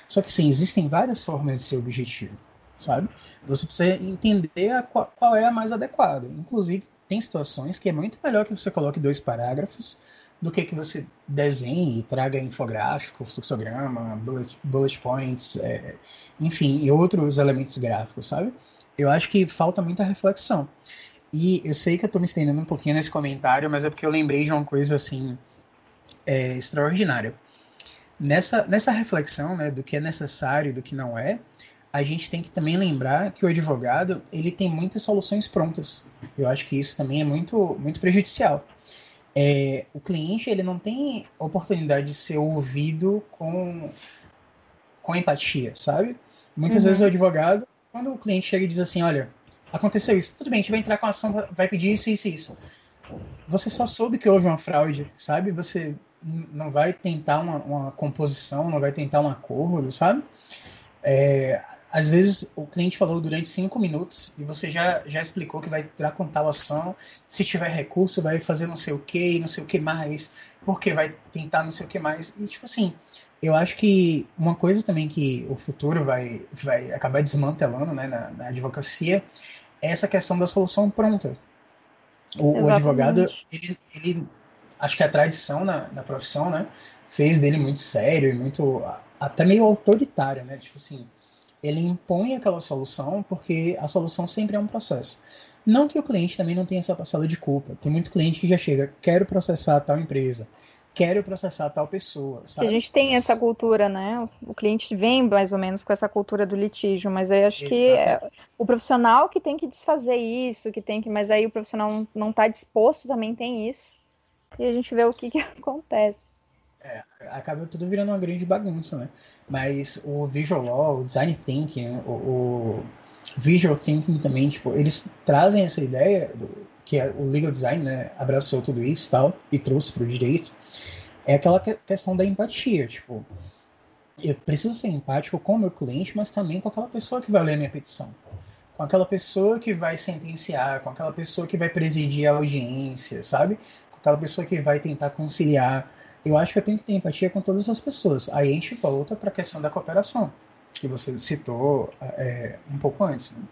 Só que sim, existem várias formas de ser objetivo, sabe? Você precisa entender a, qual, qual, é a mais adequada. Inclusive, tem situações que é muito melhor que você coloque dois parágrafos do que que você desenhe e traga infográfico, fluxograma, bullet, bullet points, é, enfim, e outros elementos gráficos, sabe? Eu acho que falta muita reflexão. E eu sei que eu tô me estendendo um pouquinho nesse comentário, mas é porque eu lembrei de uma coisa assim é, extraordinária. Nessa, nessa reflexão né, do que é necessário e do que não é, a gente tem que também lembrar que o advogado ele tem muitas soluções prontas. Eu acho que isso também é muito, muito prejudicial. É, o cliente ele não tem oportunidade de ser ouvido com, com empatia, sabe? Muitas uhum. vezes o advogado, quando o cliente chega e diz assim, olha, aconteceu isso. Tudo bem, a gente vai entrar com a ação, vai pedir isso, isso e isso. Você só soube que houve uma fraude, sabe? Você não vai tentar uma, uma composição, não vai tentar um acordo, sabe? É, às vezes o cliente falou durante cinco minutos e você já, já explicou que vai entrar com tal ação, se tiver recurso vai fazer não sei o que, não sei o que mais, porque vai tentar não sei o que mais. E tipo assim, eu acho que uma coisa também que o futuro vai, vai acabar desmantelando né, na, na advocacia essa questão da solução pronta. O, o advogado, ele, ele, acho que a tradição na, na profissão, né, fez dele muito sério e muito, até meio autoritário, né, tipo assim, ele impõe aquela solução porque a solução sempre é um processo. Não que o cliente também não tenha essa parcela de culpa. Tem muito cliente que já chega, quero processar tal empresa, quero processar tal pessoa. Sabe? A gente tem essa cultura, né? O cliente vem mais ou menos com essa cultura do litígio, mas aí acho Exatamente. que é o profissional que tem que desfazer isso, que tem que, mas aí o profissional não está disposto também tem isso. E a gente vê o que, que *laughs* acontece. É, acaba tudo virando uma grande bagunça, né? Mas o visual law, o design thinking, o, o visual thinking também, tipo, eles trazem essa ideia do, que é o legal design, né, abraçou tudo isso tal e trouxe para o direito, é aquela questão da empatia, tipo, eu preciso ser empático com o meu cliente, mas também com aquela pessoa que vai ler a minha petição, com aquela pessoa que vai sentenciar, com aquela pessoa que vai presidir a audiência, sabe? Com aquela pessoa que vai tentar conciliar. Eu acho que eu tenho que ter empatia com todas as pessoas. Aí a gente volta para a questão da cooperação, que você citou é, um pouco antes. Né?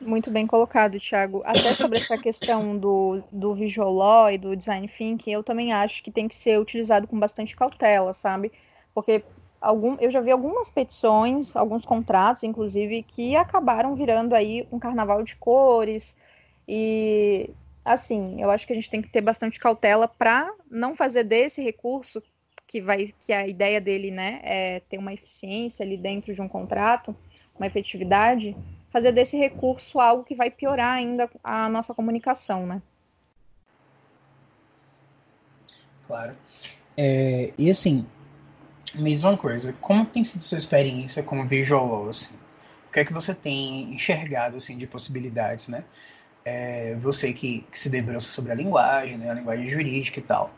Muito bem colocado, Thiago. Até sobre essa questão do, do visual law e do design thinking, eu também acho que tem que ser utilizado com bastante cautela, sabe? Porque algum, eu já vi algumas petições, alguns contratos, inclusive, que acabaram virando aí um carnaval de cores. E, assim, eu acho que a gente tem que ter bastante cautela para não fazer desse recurso, que, vai, que a ideia dele né, é ter uma eficiência ali dentro de um contrato, uma efetividade fazer desse recurso algo que vai piorar ainda a nossa comunicação, né? Claro. É, e assim, mesma coisa, como tem sido sua experiência como visual assim? O que é que você tem enxergado assim de possibilidades, né? É, você que, que, se debruça sobre a linguagem, né, a linguagem jurídica e tal.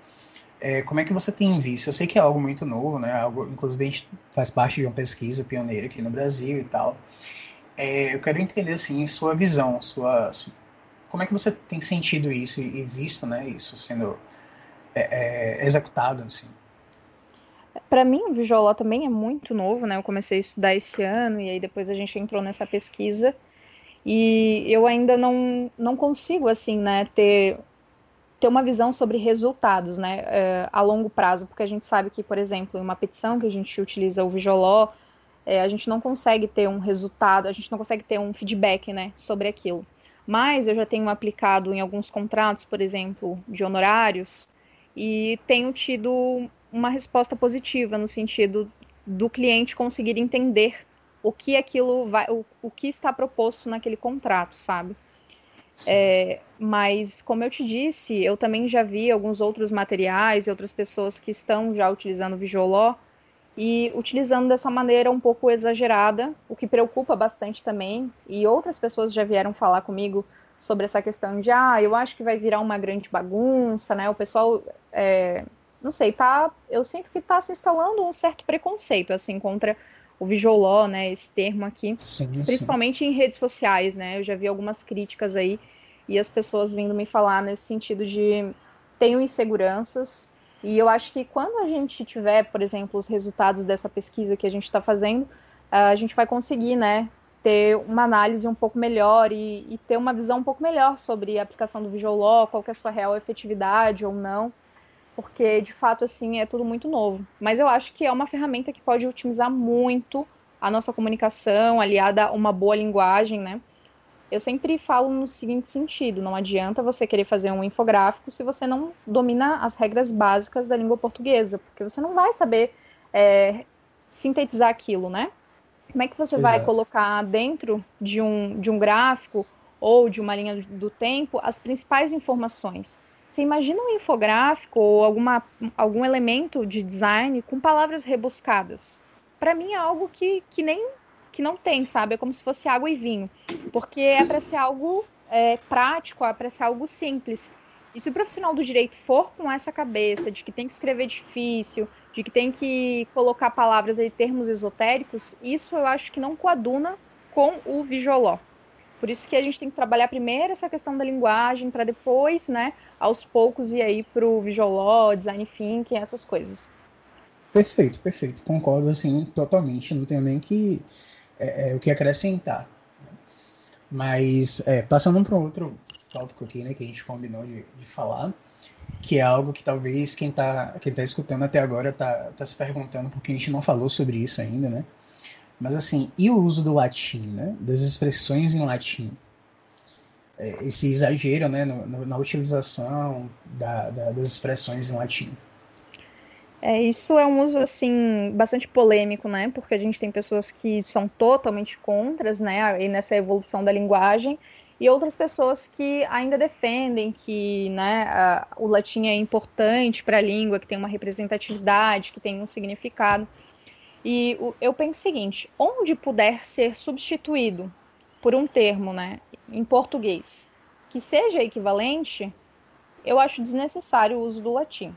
É, como é que você tem visto? Eu sei que é algo muito novo, né? Algo, inclusive a gente faz parte de uma pesquisa pioneira aqui no Brasil e tal. É, eu quero entender assim sua visão, sua, sua, como é que você tem sentido isso e, e visto, né, isso sendo é, é, executado, assim. Para mim, o Visual também é muito novo, né? Eu comecei a estudar esse ano e aí depois a gente entrou nessa pesquisa e eu ainda não, não consigo, assim, né, ter, ter uma visão sobre resultados, né, é, a longo prazo, porque a gente sabe que, por exemplo, em uma petição que a gente utiliza o Visual é, a gente não consegue ter um resultado, a gente não consegue ter um feedback, né, sobre aquilo. Mas eu já tenho aplicado em alguns contratos, por exemplo, de honorários, e tenho tido uma resposta positiva no sentido do cliente conseguir entender o que aquilo vai, o, o que está proposto naquele contrato, sabe? É, mas, como eu te disse, eu também já vi alguns outros materiais e outras pessoas que estão já utilizando o Visualó e utilizando dessa maneira um pouco exagerada, o que preocupa bastante também. E outras pessoas já vieram falar comigo sobre essa questão de, ah, eu acho que vai virar uma grande bagunça, né? O pessoal, é, não sei, tá, eu sinto que está se instalando um certo preconceito, assim, contra o Visual né, esse termo aqui, sim, principalmente sim. em redes sociais, né? Eu já vi algumas críticas aí e as pessoas vindo me falar nesse sentido de tenho inseguranças e eu acho que quando a gente tiver, por exemplo, os resultados dessa pesquisa que a gente está fazendo, a gente vai conseguir, né, ter uma análise um pouco melhor e, e, ter uma visão um pouco melhor sobre a aplicação do Visual Law, qual é a sua real efetividade ou não porque de fato assim é tudo muito novo. Mas eu acho que é uma ferramenta que pode otimizar muito a nossa comunicação, aliada a uma boa linguagem, né? Eu sempre falo no seguinte sentido: não adianta você querer fazer um infográfico se você não domina as regras básicas da língua portuguesa, porque você não vai saber é, sintetizar aquilo, né? Como é que você Exato. vai colocar dentro de um, de um gráfico ou de uma linha do tempo as principais informações? Você imagina um infográfico ou alguma, algum elemento de design com palavras rebuscadas? Para mim é algo que, que nem que não tem, sabe? É como se fosse água e vinho, porque é para ser algo é, prático, é para ser algo simples. E se o profissional do direito for com essa cabeça de que tem que escrever difícil, de que tem que colocar palavras e termos esotéricos, isso eu acho que não coaduna com o Visualó. Por isso que a gente tem que trabalhar primeiro essa questão da linguagem, para depois, né, aos poucos ir aí para o Law, Design Thinking, essas coisas. Perfeito, perfeito. Concordo, assim, totalmente. Não tenho nem que, é, é, o que acrescentar. Mas, é, passando para um outro tópico aqui, né, que a gente combinou de, de falar, que é algo que talvez quem está quem tá escutando até agora está tá se perguntando, porque a gente não falou sobre isso ainda, né? Mas assim, e o uso do latim, né? Das expressões em latim? É, esse exagero, né, no, no, na utilização da, da, das expressões em latim. É, isso é um uso assim bastante polêmico, né? Porque a gente tem pessoas que são totalmente contras, né, e nessa evolução da linguagem, e outras pessoas que ainda defendem que, né, a, o latim é importante para a língua, que tem uma representatividade, que tem um significado. E o, eu penso o seguinte: onde puder ser substituído por um termo, né, em português, que seja equivalente, eu acho desnecessário o uso do latim.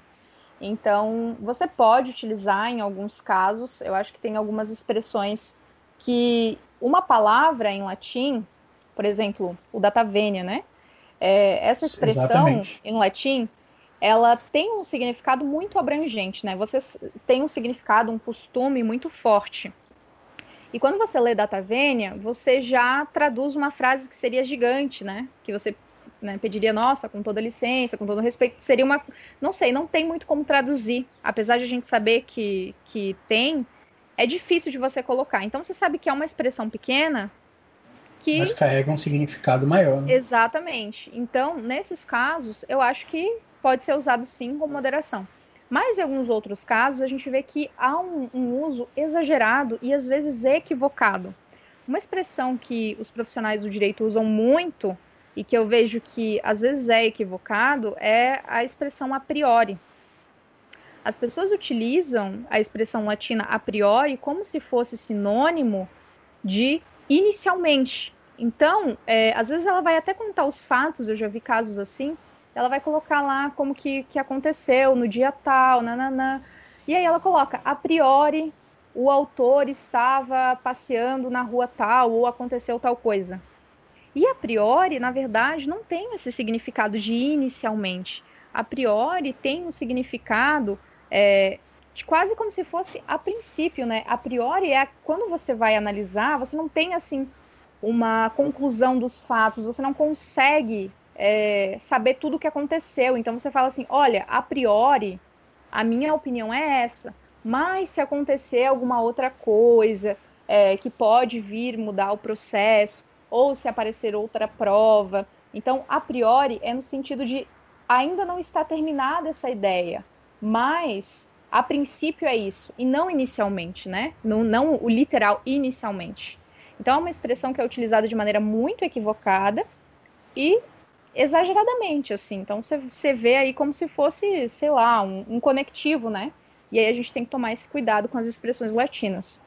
Então, você pode utilizar em alguns casos, eu acho que tem algumas expressões que uma palavra em latim, por exemplo, o data venia, né? É, essa expressão Exatamente. em latim ela tem um significado muito abrangente, né? Você tem um significado, um costume muito forte. E quando você lê Data Vênia, você já traduz uma frase que seria gigante, né? Que você né, pediria, nossa, com toda licença, com todo respeito, seria uma. Não sei, não tem muito como traduzir. Apesar de a gente saber que, que tem, é difícil de você colocar. Então você sabe que é uma expressão pequena que. Mas carrega um significado maior. Né? Exatamente. Então, nesses casos, eu acho que pode ser usado sim com moderação. Mas em alguns outros casos, a gente vê que há um, um uso exagerado e às vezes equivocado. Uma expressão que os profissionais do direito usam muito e que eu vejo que às vezes é equivocado é a expressão a priori. As pessoas utilizam a expressão latina a priori como se fosse sinônimo de inicialmente. Então, é, às vezes ela vai até contar os fatos, eu já vi casos assim, ela vai colocar lá como que, que aconteceu no dia tal, nananã. E aí ela coloca, a priori, o autor estava passeando na rua tal, ou aconteceu tal coisa. E a priori, na verdade, não tem esse significado de inicialmente. A priori tem um significado é, de quase como se fosse a princípio, né? A priori é quando você vai analisar, você não tem assim uma conclusão dos fatos, você não consegue é, saber tudo o que aconteceu. Então você fala assim: olha, a priori, a minha opinião é essa, mas se acontecer alguma outra coisa, é, que pode vir mudar o processo, ou se aparecer outra prova. Então, a priori, é no sentido de ainda não está terminada essa ideia, mas a princípio é isso, e não inicialmente, né? Não, não o literal inicialmente. Então, é uma expressão que é utilizada de maneira muito equivocada e exageradamente, assim. Então, você vê aí como se fosse, sei lá, um, um conectivo, né? E aí a gente tem que tomar esse cuidado com as expressões latinas.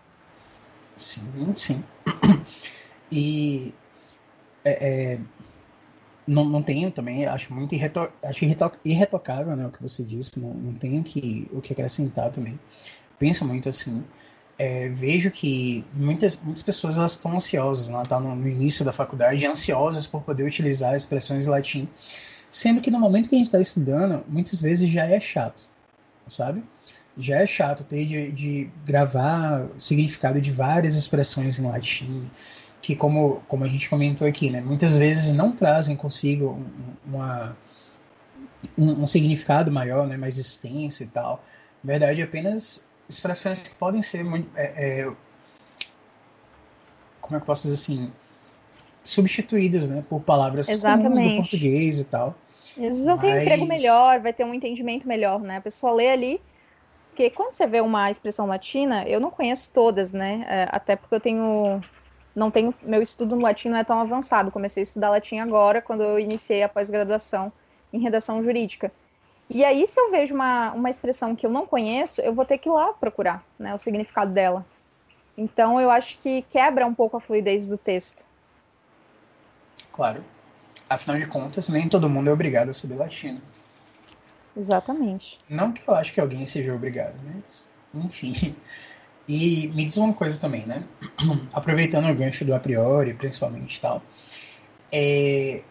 Sim, sim. E é, é, não, não tenho também, acho muito irreto, acho irretocável né, o que você disse, não, não tenho que, o que acrescentar também. Penso muito assim. É, vejo que muitas, muitas pessoas elas estão ansiosas, né? tá no, no, início da faculdade, ansiosas por poder utilizar expressões em latim, sendo que no momento que a gente está estudando, muitas vezes já é chato, sabe? Já é chato ter de, de gravar o significado de várias expressões em latim, que como, como a gente comentou aqui, né, muitas vezes não trazem consigo uma, um, um, significado maior, né, mais extenso e tal. Na verdade, apenas expressões que podem ser muito, é, é, como é que eu posso dizer assim, substituídas, né, por palavras Exatamente. comuns do português e tal. Eles vão ter um emprego melhor, vai ter um entendimento melhor, né? A pessoa lê ali, porque quando você vê uma expressão latina, eu não conheço todas, né? É, até porque eu tenho não tenho meu estudo no latim não é tão avançado. Comecei a estudar latim agora, quando eu iniciei a pós-graduação em redação jurídica. E aí, se eu vejo uma, uma expressão que eu não conheço, eu vou ter que ir lá procurar né, o significado dela. Então, eu acho que quebra um pouco a fluidez do texto. Claro. Afinal de contas, nem todo mundo é obrigado a saber latino. Exatamente. Não que eu acho que alguém seja obrigado, mas, enfim. E me diz uma coisa também, né? *clears throat* Aproveitando o gancho do a priori, principalmente tal, é,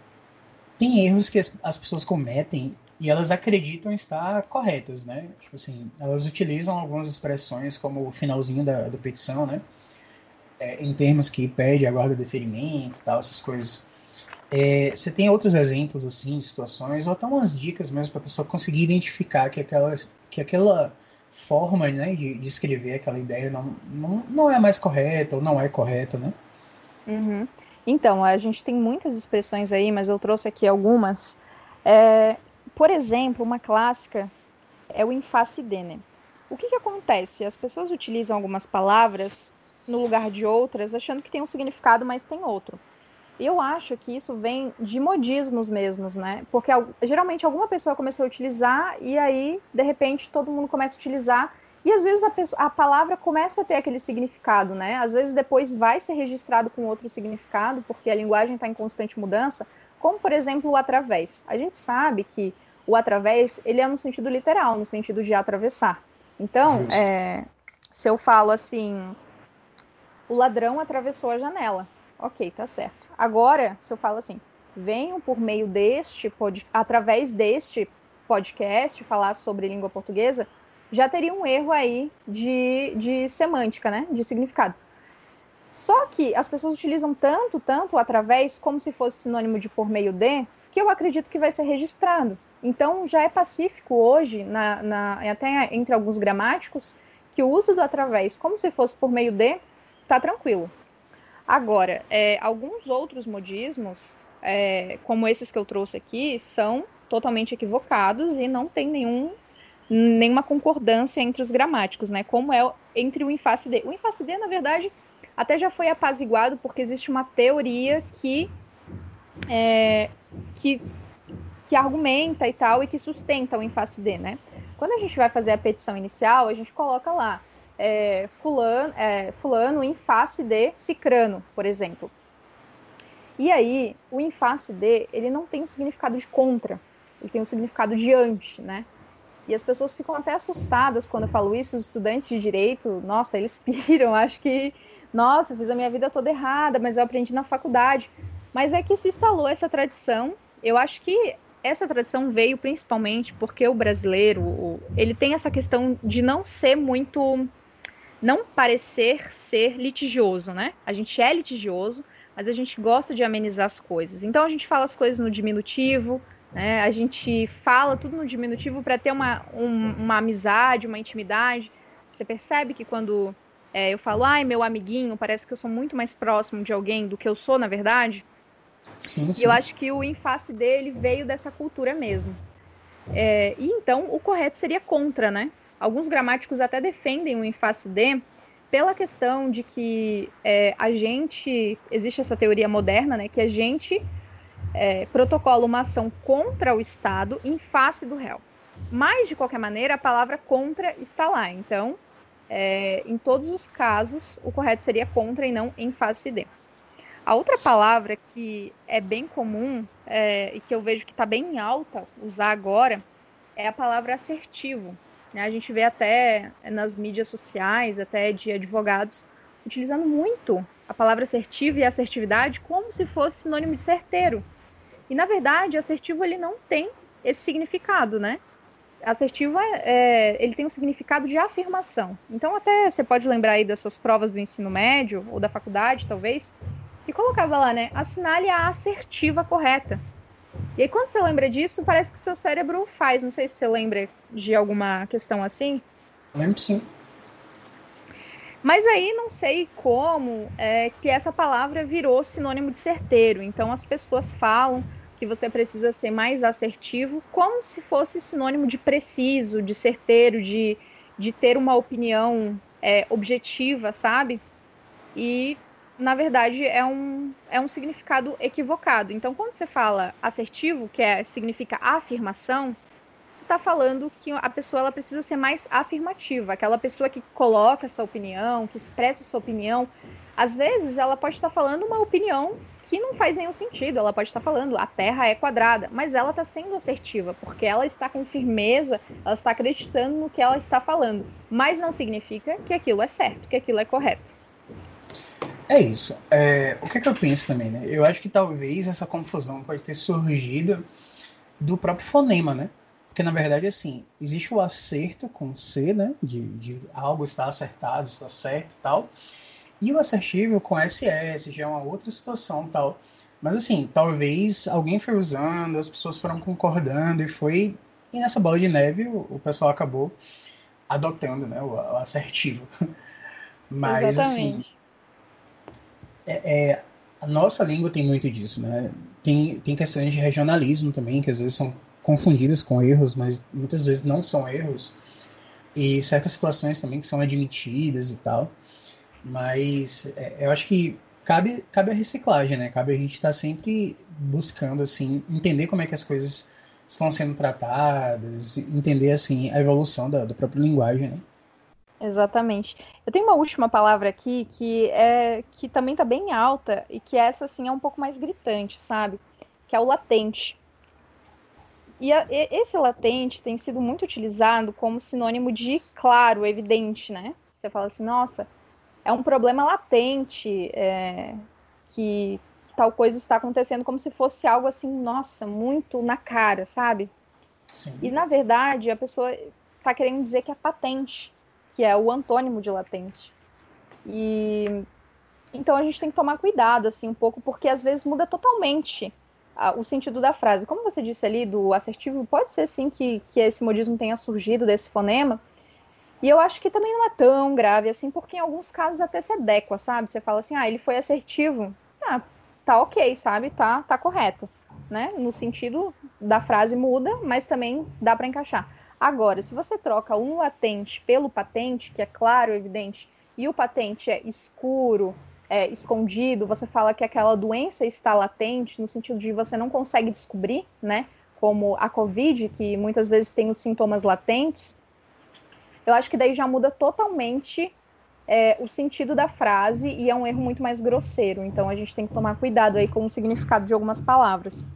tem erros que as, as, pessoas cometem e elas acreditam estar corretas, né? Tipo assim, elas utilizam algumas expressões como o finalzinho da, da petição, né? É, em termos que pede a guarda de deferimento tal, essas coisas. É, você tem outros exemplos, assim, de situações, ou até umas dicas mesmo para a pessoa conseguir identificar que aquela, que aquela forma né, de, de escrever aquela ideia não, não, não é mais correta ou não é correta, né? Uhum. Então, a gente tem muitas expressões aí, mas eu trouxe aqui algumas. É, por exemplo, uma clássica é o infacidene. O que, que acontece? As pessoas utilizam algumas palavras no lugar de outras, achando que tem um significado, mas tem outro. Eu acho que isso vem de modismos mesmos, né? Porque geralmente alguma pessoa começou a utilizar e aí, de repente, todo mundo começa a utilizar e às vezes a, pessoa, a palavra começa a ter aquele significado, né? Às vezes depois vai ser registrado com outro significado, porque a linguagem está em constante mudança, como por exemplo o através. A gente sabe que o através ele é no sentido literal, no sentido de atravessar. Então, é, se eu falo assim, o ladrão atravessou a janela, ok, tá certo. Agora, se eu falo assim, venham por meio deste, pod... através deste podcast, falar sobre língua portuguesa, já teria um erro aí de, de semântica, né? De significado. Só que as pessoas utilizam tanto, tanto através, como se fosse sinônimo de por meio de, que eu acredito que vai ser registrado. Então, já é pacífico hoje, na, na, até entre alguns gramáticos, que o uso do através, como se fosse por meio de, tá tranquilo. Agora, é, alguns outros modismos, é, como esses que eu trouxe aqui, são totalmente equivocados e não tem nenhum, nenhuma concordância entre os gramáticos, né? Como é entre o infácil de. O infácil de, na verdade, até já foi apaziguado porque existe uma teoria que, é, que, que argumenta e tal e que sustenta o infácil de, né? Quando a gente vai fazer a petição inicial, a gente coloca lá é, fulano, é, fulano em face de cicrano, por exemplo. E aí, o em face de, ele não tem o um significado de contra, ele tem o um significado de ante, né? E as pessoas ficam até assustadas quando eu falo isso, os estudantes de direito, nossa, eles *laughs* piram, acho que, nossa, fiz a minha vida toda errada, mas eu aprendi na faculdade. Mas é que se instalou essa tradição, eu acho que essa tradição veio principalmente porque o brasileiro, ele tem essa questão de não ser muito não parecer ser litigioso, né? A gente é litigioso, mas a gente gosta de amenizar as coisas. Então a gente fala as coisas no diminutivo, né? A gente fala tudo no diminutivo para ter uma, um, uma amizade, uma intimidade. Você percebe que quando é, eu falo, ai, meu amiguinho, parece que eu sou muito mais próximo de alguém do que eu sou, na verdade. Sim, sim. E eu acho que o em face dele veio dessa cultura mesmo. É, e então o correto seria contra, né? Alguns gramáticos até defendem o em face de pela questão de que é, a gente existe essa teoria moderna, né? Que a gente é, protocola uma ação contra o Estado em face do réu. Mas de qualquer maneira a palavra contra está lá. Então é, em todos os casos, o correto seria contra e não em face de. A outra palavra que é bem comum é, e que eu vejo que está bem alta usar agora é a palavra assertivo. Né? A gente vê até nas mídias sociais, até de advogados, utilizando muito a palavra assertivo e assertividade como se fosse sinônimo de certeiro. E na verdade, assertivo ele não tem esse significado, né? assertivo é, é, ele tem um significado de afirmação. Então, até você pode lembrar aí das suas provas do ensino médio ou da faculdade, talvez, que colocava lá, né? Assinale a assertiva correta. E aí, quando você lembra disso, parece que seu cérebro faz. Não sei se você lembra de alguma questão assim. Lembro sim. Mas aí não sei como é, que essa palavra virou sinônimo de certeiro. Então as pessoas falam que você precisa ser mais assertivo, como se fosse sinônimo de preciso, de certeiro, de, de ter uma opinião é, objetiva, sabe? E, na verdade, é um, é um significado equivocado. Então, quando você fala assertivo, que é, significa afirmação, você está falando que a pessoa ela precisa ser mais afirmativa, aquela pessoa que coloca sua opinião, que expressa sua opinião. Às vezes, ela pode estar falando uma opinião que não faz nenhum sentido. Ela pode estar falando, a Terra é quadrada, mas ela está sendo assertiva, porque ela está com firmeza, ela está acreditando no que ela está falando. Mas não significa que aquilo é certo, que aquilo é correto. É isso. É, o que, é que eu penso também, né? Eu acho que talvez essa confusão pode ter surgido do próprio fonema, né? Porque, na verdade, assim, existe o acerto com C, né? De, de algo está acertado, está certo e tal. E o assertivo com SS já é uma outra situação tal. Mas assim, talvez alguém foi usando, as pessoas foram concordando e foi. E nessa bola de neve o, o pessoal acabou adotando né, o, o assertivo. *laughs* Mas assim, Exatamente. assim. É, é, a nossa língua tem muito disso, né? Tem, tem questões de regionalismo também, que às vezes são confundidas com erros, mas muitas vezes não são erros. E certas situações também que são admitidas e tal. Mas é, eu acho que cabe, cabe a reciclagem, né? Cabe a gente estar tá sempre buscando, assim, entender como é que as coisas estão sendo tratadas, entender, assim, a evolução da, da própria linguagem, né? Exatamente. Eu tenho uma última palavra aqui que é que também está bem alta e que essa assim é um pouco mais gritante, sabe? Que é o latente. E, a, e esse latente tem sido muito utilizado como sinônimo de claro, evidente, né? Você fala assim, nossa, é um problema latente, é, que, que, tal coisa está acontecendo como se fosse algo assim, nossa, muito na cara, sabe? Sim. E na verdade a pessoa está querendo dizer que é patente, que é o antônimo de latente. E então a gente tem que tomar cuidado assim um pouco, porque às vezes muda totalmente o sentido da frase. Como você disse ali do assertivo, pode ser sim que, que esse modismo tenha surgido desse fonema, e eu acho que também não é tão grave assim, porque em alguns casos até se adequa, sabe? Você fala assim, ah, ele foi assertivo. Ah, tá ok, sabe? Tá, tá correto, né? No sentido da frase muda, mas também dá para encaixar. Agora, se você troca um latente pelo patente, que é claro, evidente, e o patente é escuro, é, escondido, você fala que aquela doença está latente, no sentido de você não consegue descobrir, né? Como a Covid, que muitas vezes tem os sintomas latentes, eu acho que daí já muda totalmente é, o sentido da frase e é um erro muito mais grosseiro. Então a gente tem que tomar cuidado aí com o significado de algumas palavras.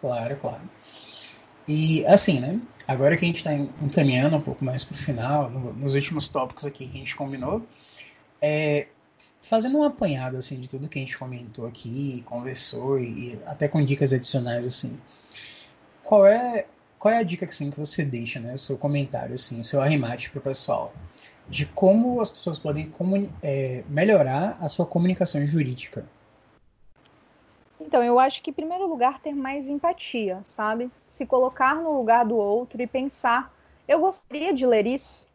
Claro, claro. E assim, né? Agora que a gente está encaminhando um pouco mais para o final, no, nos últimos tópicos aqui que a gente combinou, é, fazendo um apanhado assim de tudo que a gente comentou aqui, conversou e, e até com dicas adicionais assim. Qual é qual é a dica assim, que você deixa, né, o seu comentário, assim, o seu arremate para o pessoal, de como as pessoas podem é, melhorar a sua comunicação jurídica? Então, eu acho que, em primeiro lugar, ter mais empatia, sabe? Se colocar no lugar do outro e pensar: eu gostaria de ler isso.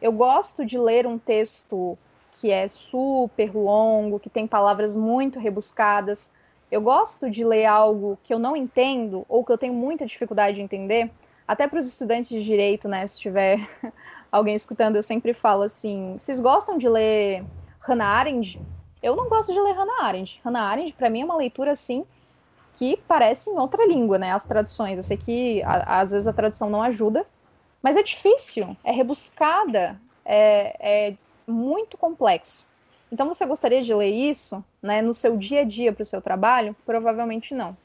eu gosto de ler um texto que é super longo, que tem palavras muito rebuscadas. Eu gosto de ler algo que eu não entendo ou que eu tenho muita dificuldade de entender. Até para os estudantes de direito, né? Se tiver *laughs* alguém escutando, eu sempre falo assim: vocês gostam de ler Hannah Arendt? Eu não gosto de ler Hannah Arendt. Hannah Arendt, para mim, é uma leitura assim que parece em outra língua, né? As traduções. Eu sei que a, às vezes a tradução não ajuda, mas é difícil, é rebuscada, é, é muito complexo. Então, você gostaria de ler isso né, no seu dia a dia para o seu trabalho? Provavelmente não.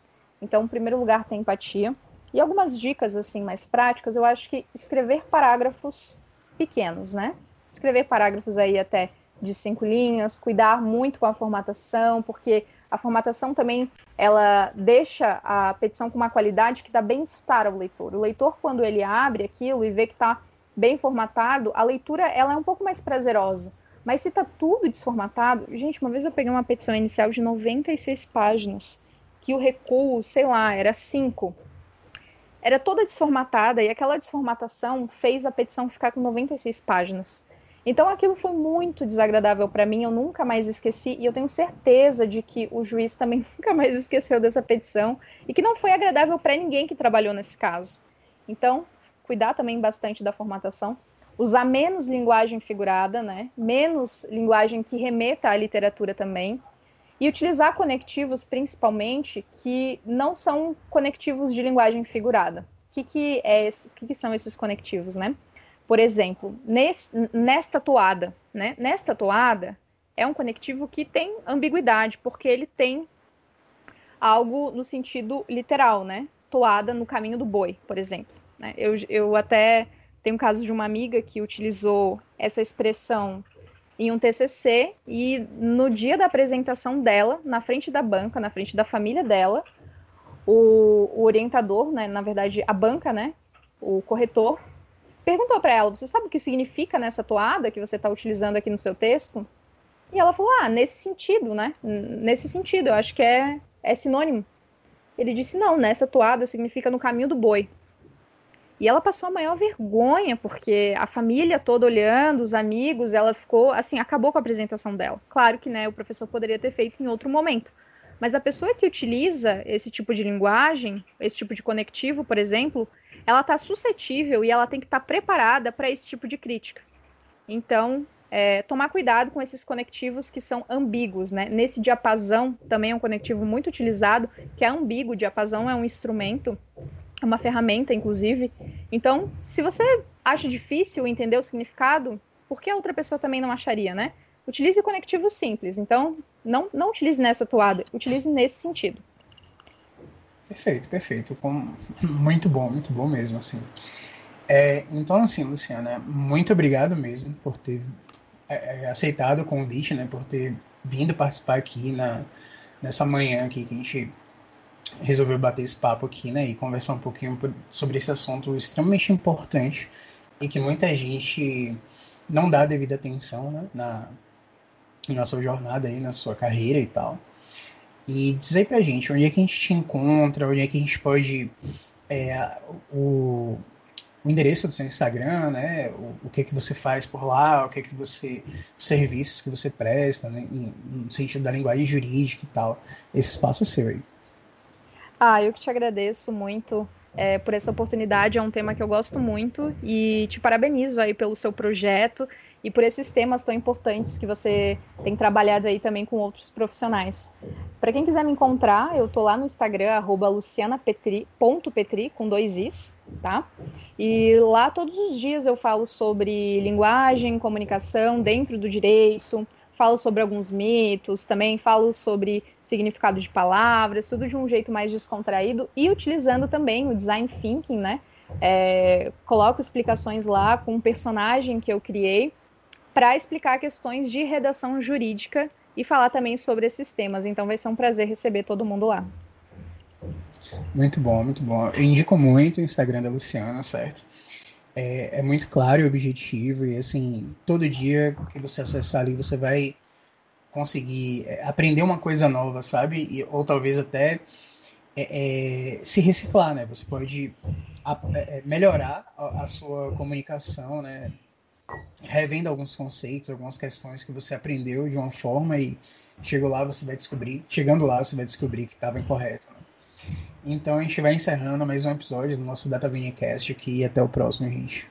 Então, em primeiro lugar, tem empatia. E algumas dicas assim mais práticas, eu acho que escrever parágrafos pequenos, né? Escrever parágrafos aí até de cinco linhas, cuidar muito com a formatação, porque a formatação também ela deixa a petição com uma qualidade que dá bem-estar ao leitor. O leitor, quando ele abre aquilo e vê que está bem formatado, a leitura ela é um pouco mais prazerosa. Mas se está tudo desformatado, gente, uma vez eu peguei uma petição inicial de 96 páginas, que o recuo, sei lá, era 5. Era toda desformatada e aquela desformatação fez a petição ficar com 96 páginas. Então aquilo foi muito desagradável para mim, eu nunca mais esqueci e eu tenho certeza de que o juiz também *laughs* nunca mais esqueceu dessa petição e que não foi agradável para ninguém que trabalhou nesse caso. Então, cuidar também bastante da formatação, usar menos linguagem figurada, né? Menos linguagem que remeta à literatura também. E utilizar conectivos, principalmente, que não são conectivos de linguagem figurada. O que, que, é, que, que são esses conectivos, né? Por exemplo, nesse, nesta toada, né? Nesta toada é um conectivo que tem ambiguidade, porque ele tem algo no sentido literal, né? Toada no caminho do boi, por exemplo. Né? Eu, eu até tenho um caso de uma amiga que utilizou essa expressão em um TCC e no dia da apresentação dela, na frente da banca, na frente da família dela, o, o orientador, né, na verdade a banca, né, o corretor, perguntou para ela: Você sabe o que significa nessa toada que você está utilizando aqui no seu texto? E ela falou: Ah, nesse sentido, né? Nesse sentido, eu acho que é, é sinônimo. Ele disse: Não, nessa toada significa no caminho do boi. E ela passou a maior vergonha, porque a família toda olhando, os amigos, ela ficou, assim, acabou com a apresentação dela. Claro que, né, o professor poderia ter feito em outro momento. Mas a pessoa que utiliza esse tipo de linguagem, esse tipo de conectivo, por exemplo, ela está suscetível e ela tem que estar tá preparada para esse tipo de crítica. Então, é, tomar cuidado com esses conectivos que são ambíguos, né? Nesse diapasão também é um conectivo muito utilizado, que é ambíguo. O diapasão é um instrumento é uma ferramenta, inclusive. Então, se você acha difícil entender o significado, por que a outra pessoa também não acharia, né? Utilize conectivos simples. Então, não, não utilize nessa toada, utilize nesse sentido. Perfeito, perfeito. Muito bom, muito bom mesmo, assim. É, então, assim, Luciana, muito obrigado mesmo por ter é, é aceitado o convite, né? Por ter vindo participar aqui na, nessa manhã aqui que a gente resolveu bater esse papo aqui, né, e conversar um pouquinho sobre esse assunto extremamente importante e que muita gente não dá devida atenção, né, na, na sua jornada aí, na sua carreira e tal. E dizer pra gente onde é que a gente te encontra, onde é que a gente pode. É, o, o endereço do seu Instagram, né? O, o que que você faz por lá, o que que você. os serviços que você presta, né? Em, no sentido da linguagem jurídica e tal. Esse espaço é seu aí. Ah, eu que te agradeço muito é, por essa oportunidade. É um tema que eu gosto muito e te parabenizo aí pelo seu projeto e por esses temas tão importantes que você tem trabalhado aí também com outros profissionais. Para quem quiser me encontrar, eu tô lá no Instagram, lucianapetri.petri, com dois is, tá? E lá todos os dias eu falo sobre linguagem, comunicação dentro do direito, falo sobre alguns mitos, também falo sobre significado de palavras, tudo de um jeito mais descontraído e utilizando também o design thinking, né? É, coloco explicações lá com um personagem que eu criei para explicar questões de redação jurídica e falar também sobre esses temas. Então vai ser um prazer receber todo mundo lá. Muito bom, muito bom. Eu indico muito o Instagram da Luciana, certo? É, é muito claro e objetivo, e assim, todo dia que você acessar ali, você vai conseguir é, aprender uma coisa nova, sabe? E, ou talvez até é, é, se reciclar, né? Você pode é, melhorar a, a, sua comunicação, né? Revendo alguns conceitos, algumas questões que você aprendeu de uma forma e chegou lá você vai descobrir, chegando lá você vai descobrir que estava incorreto. Né? Então a gente vai encerrando mais um episódio do nosso Data Cast aqui e até o próximo, gente.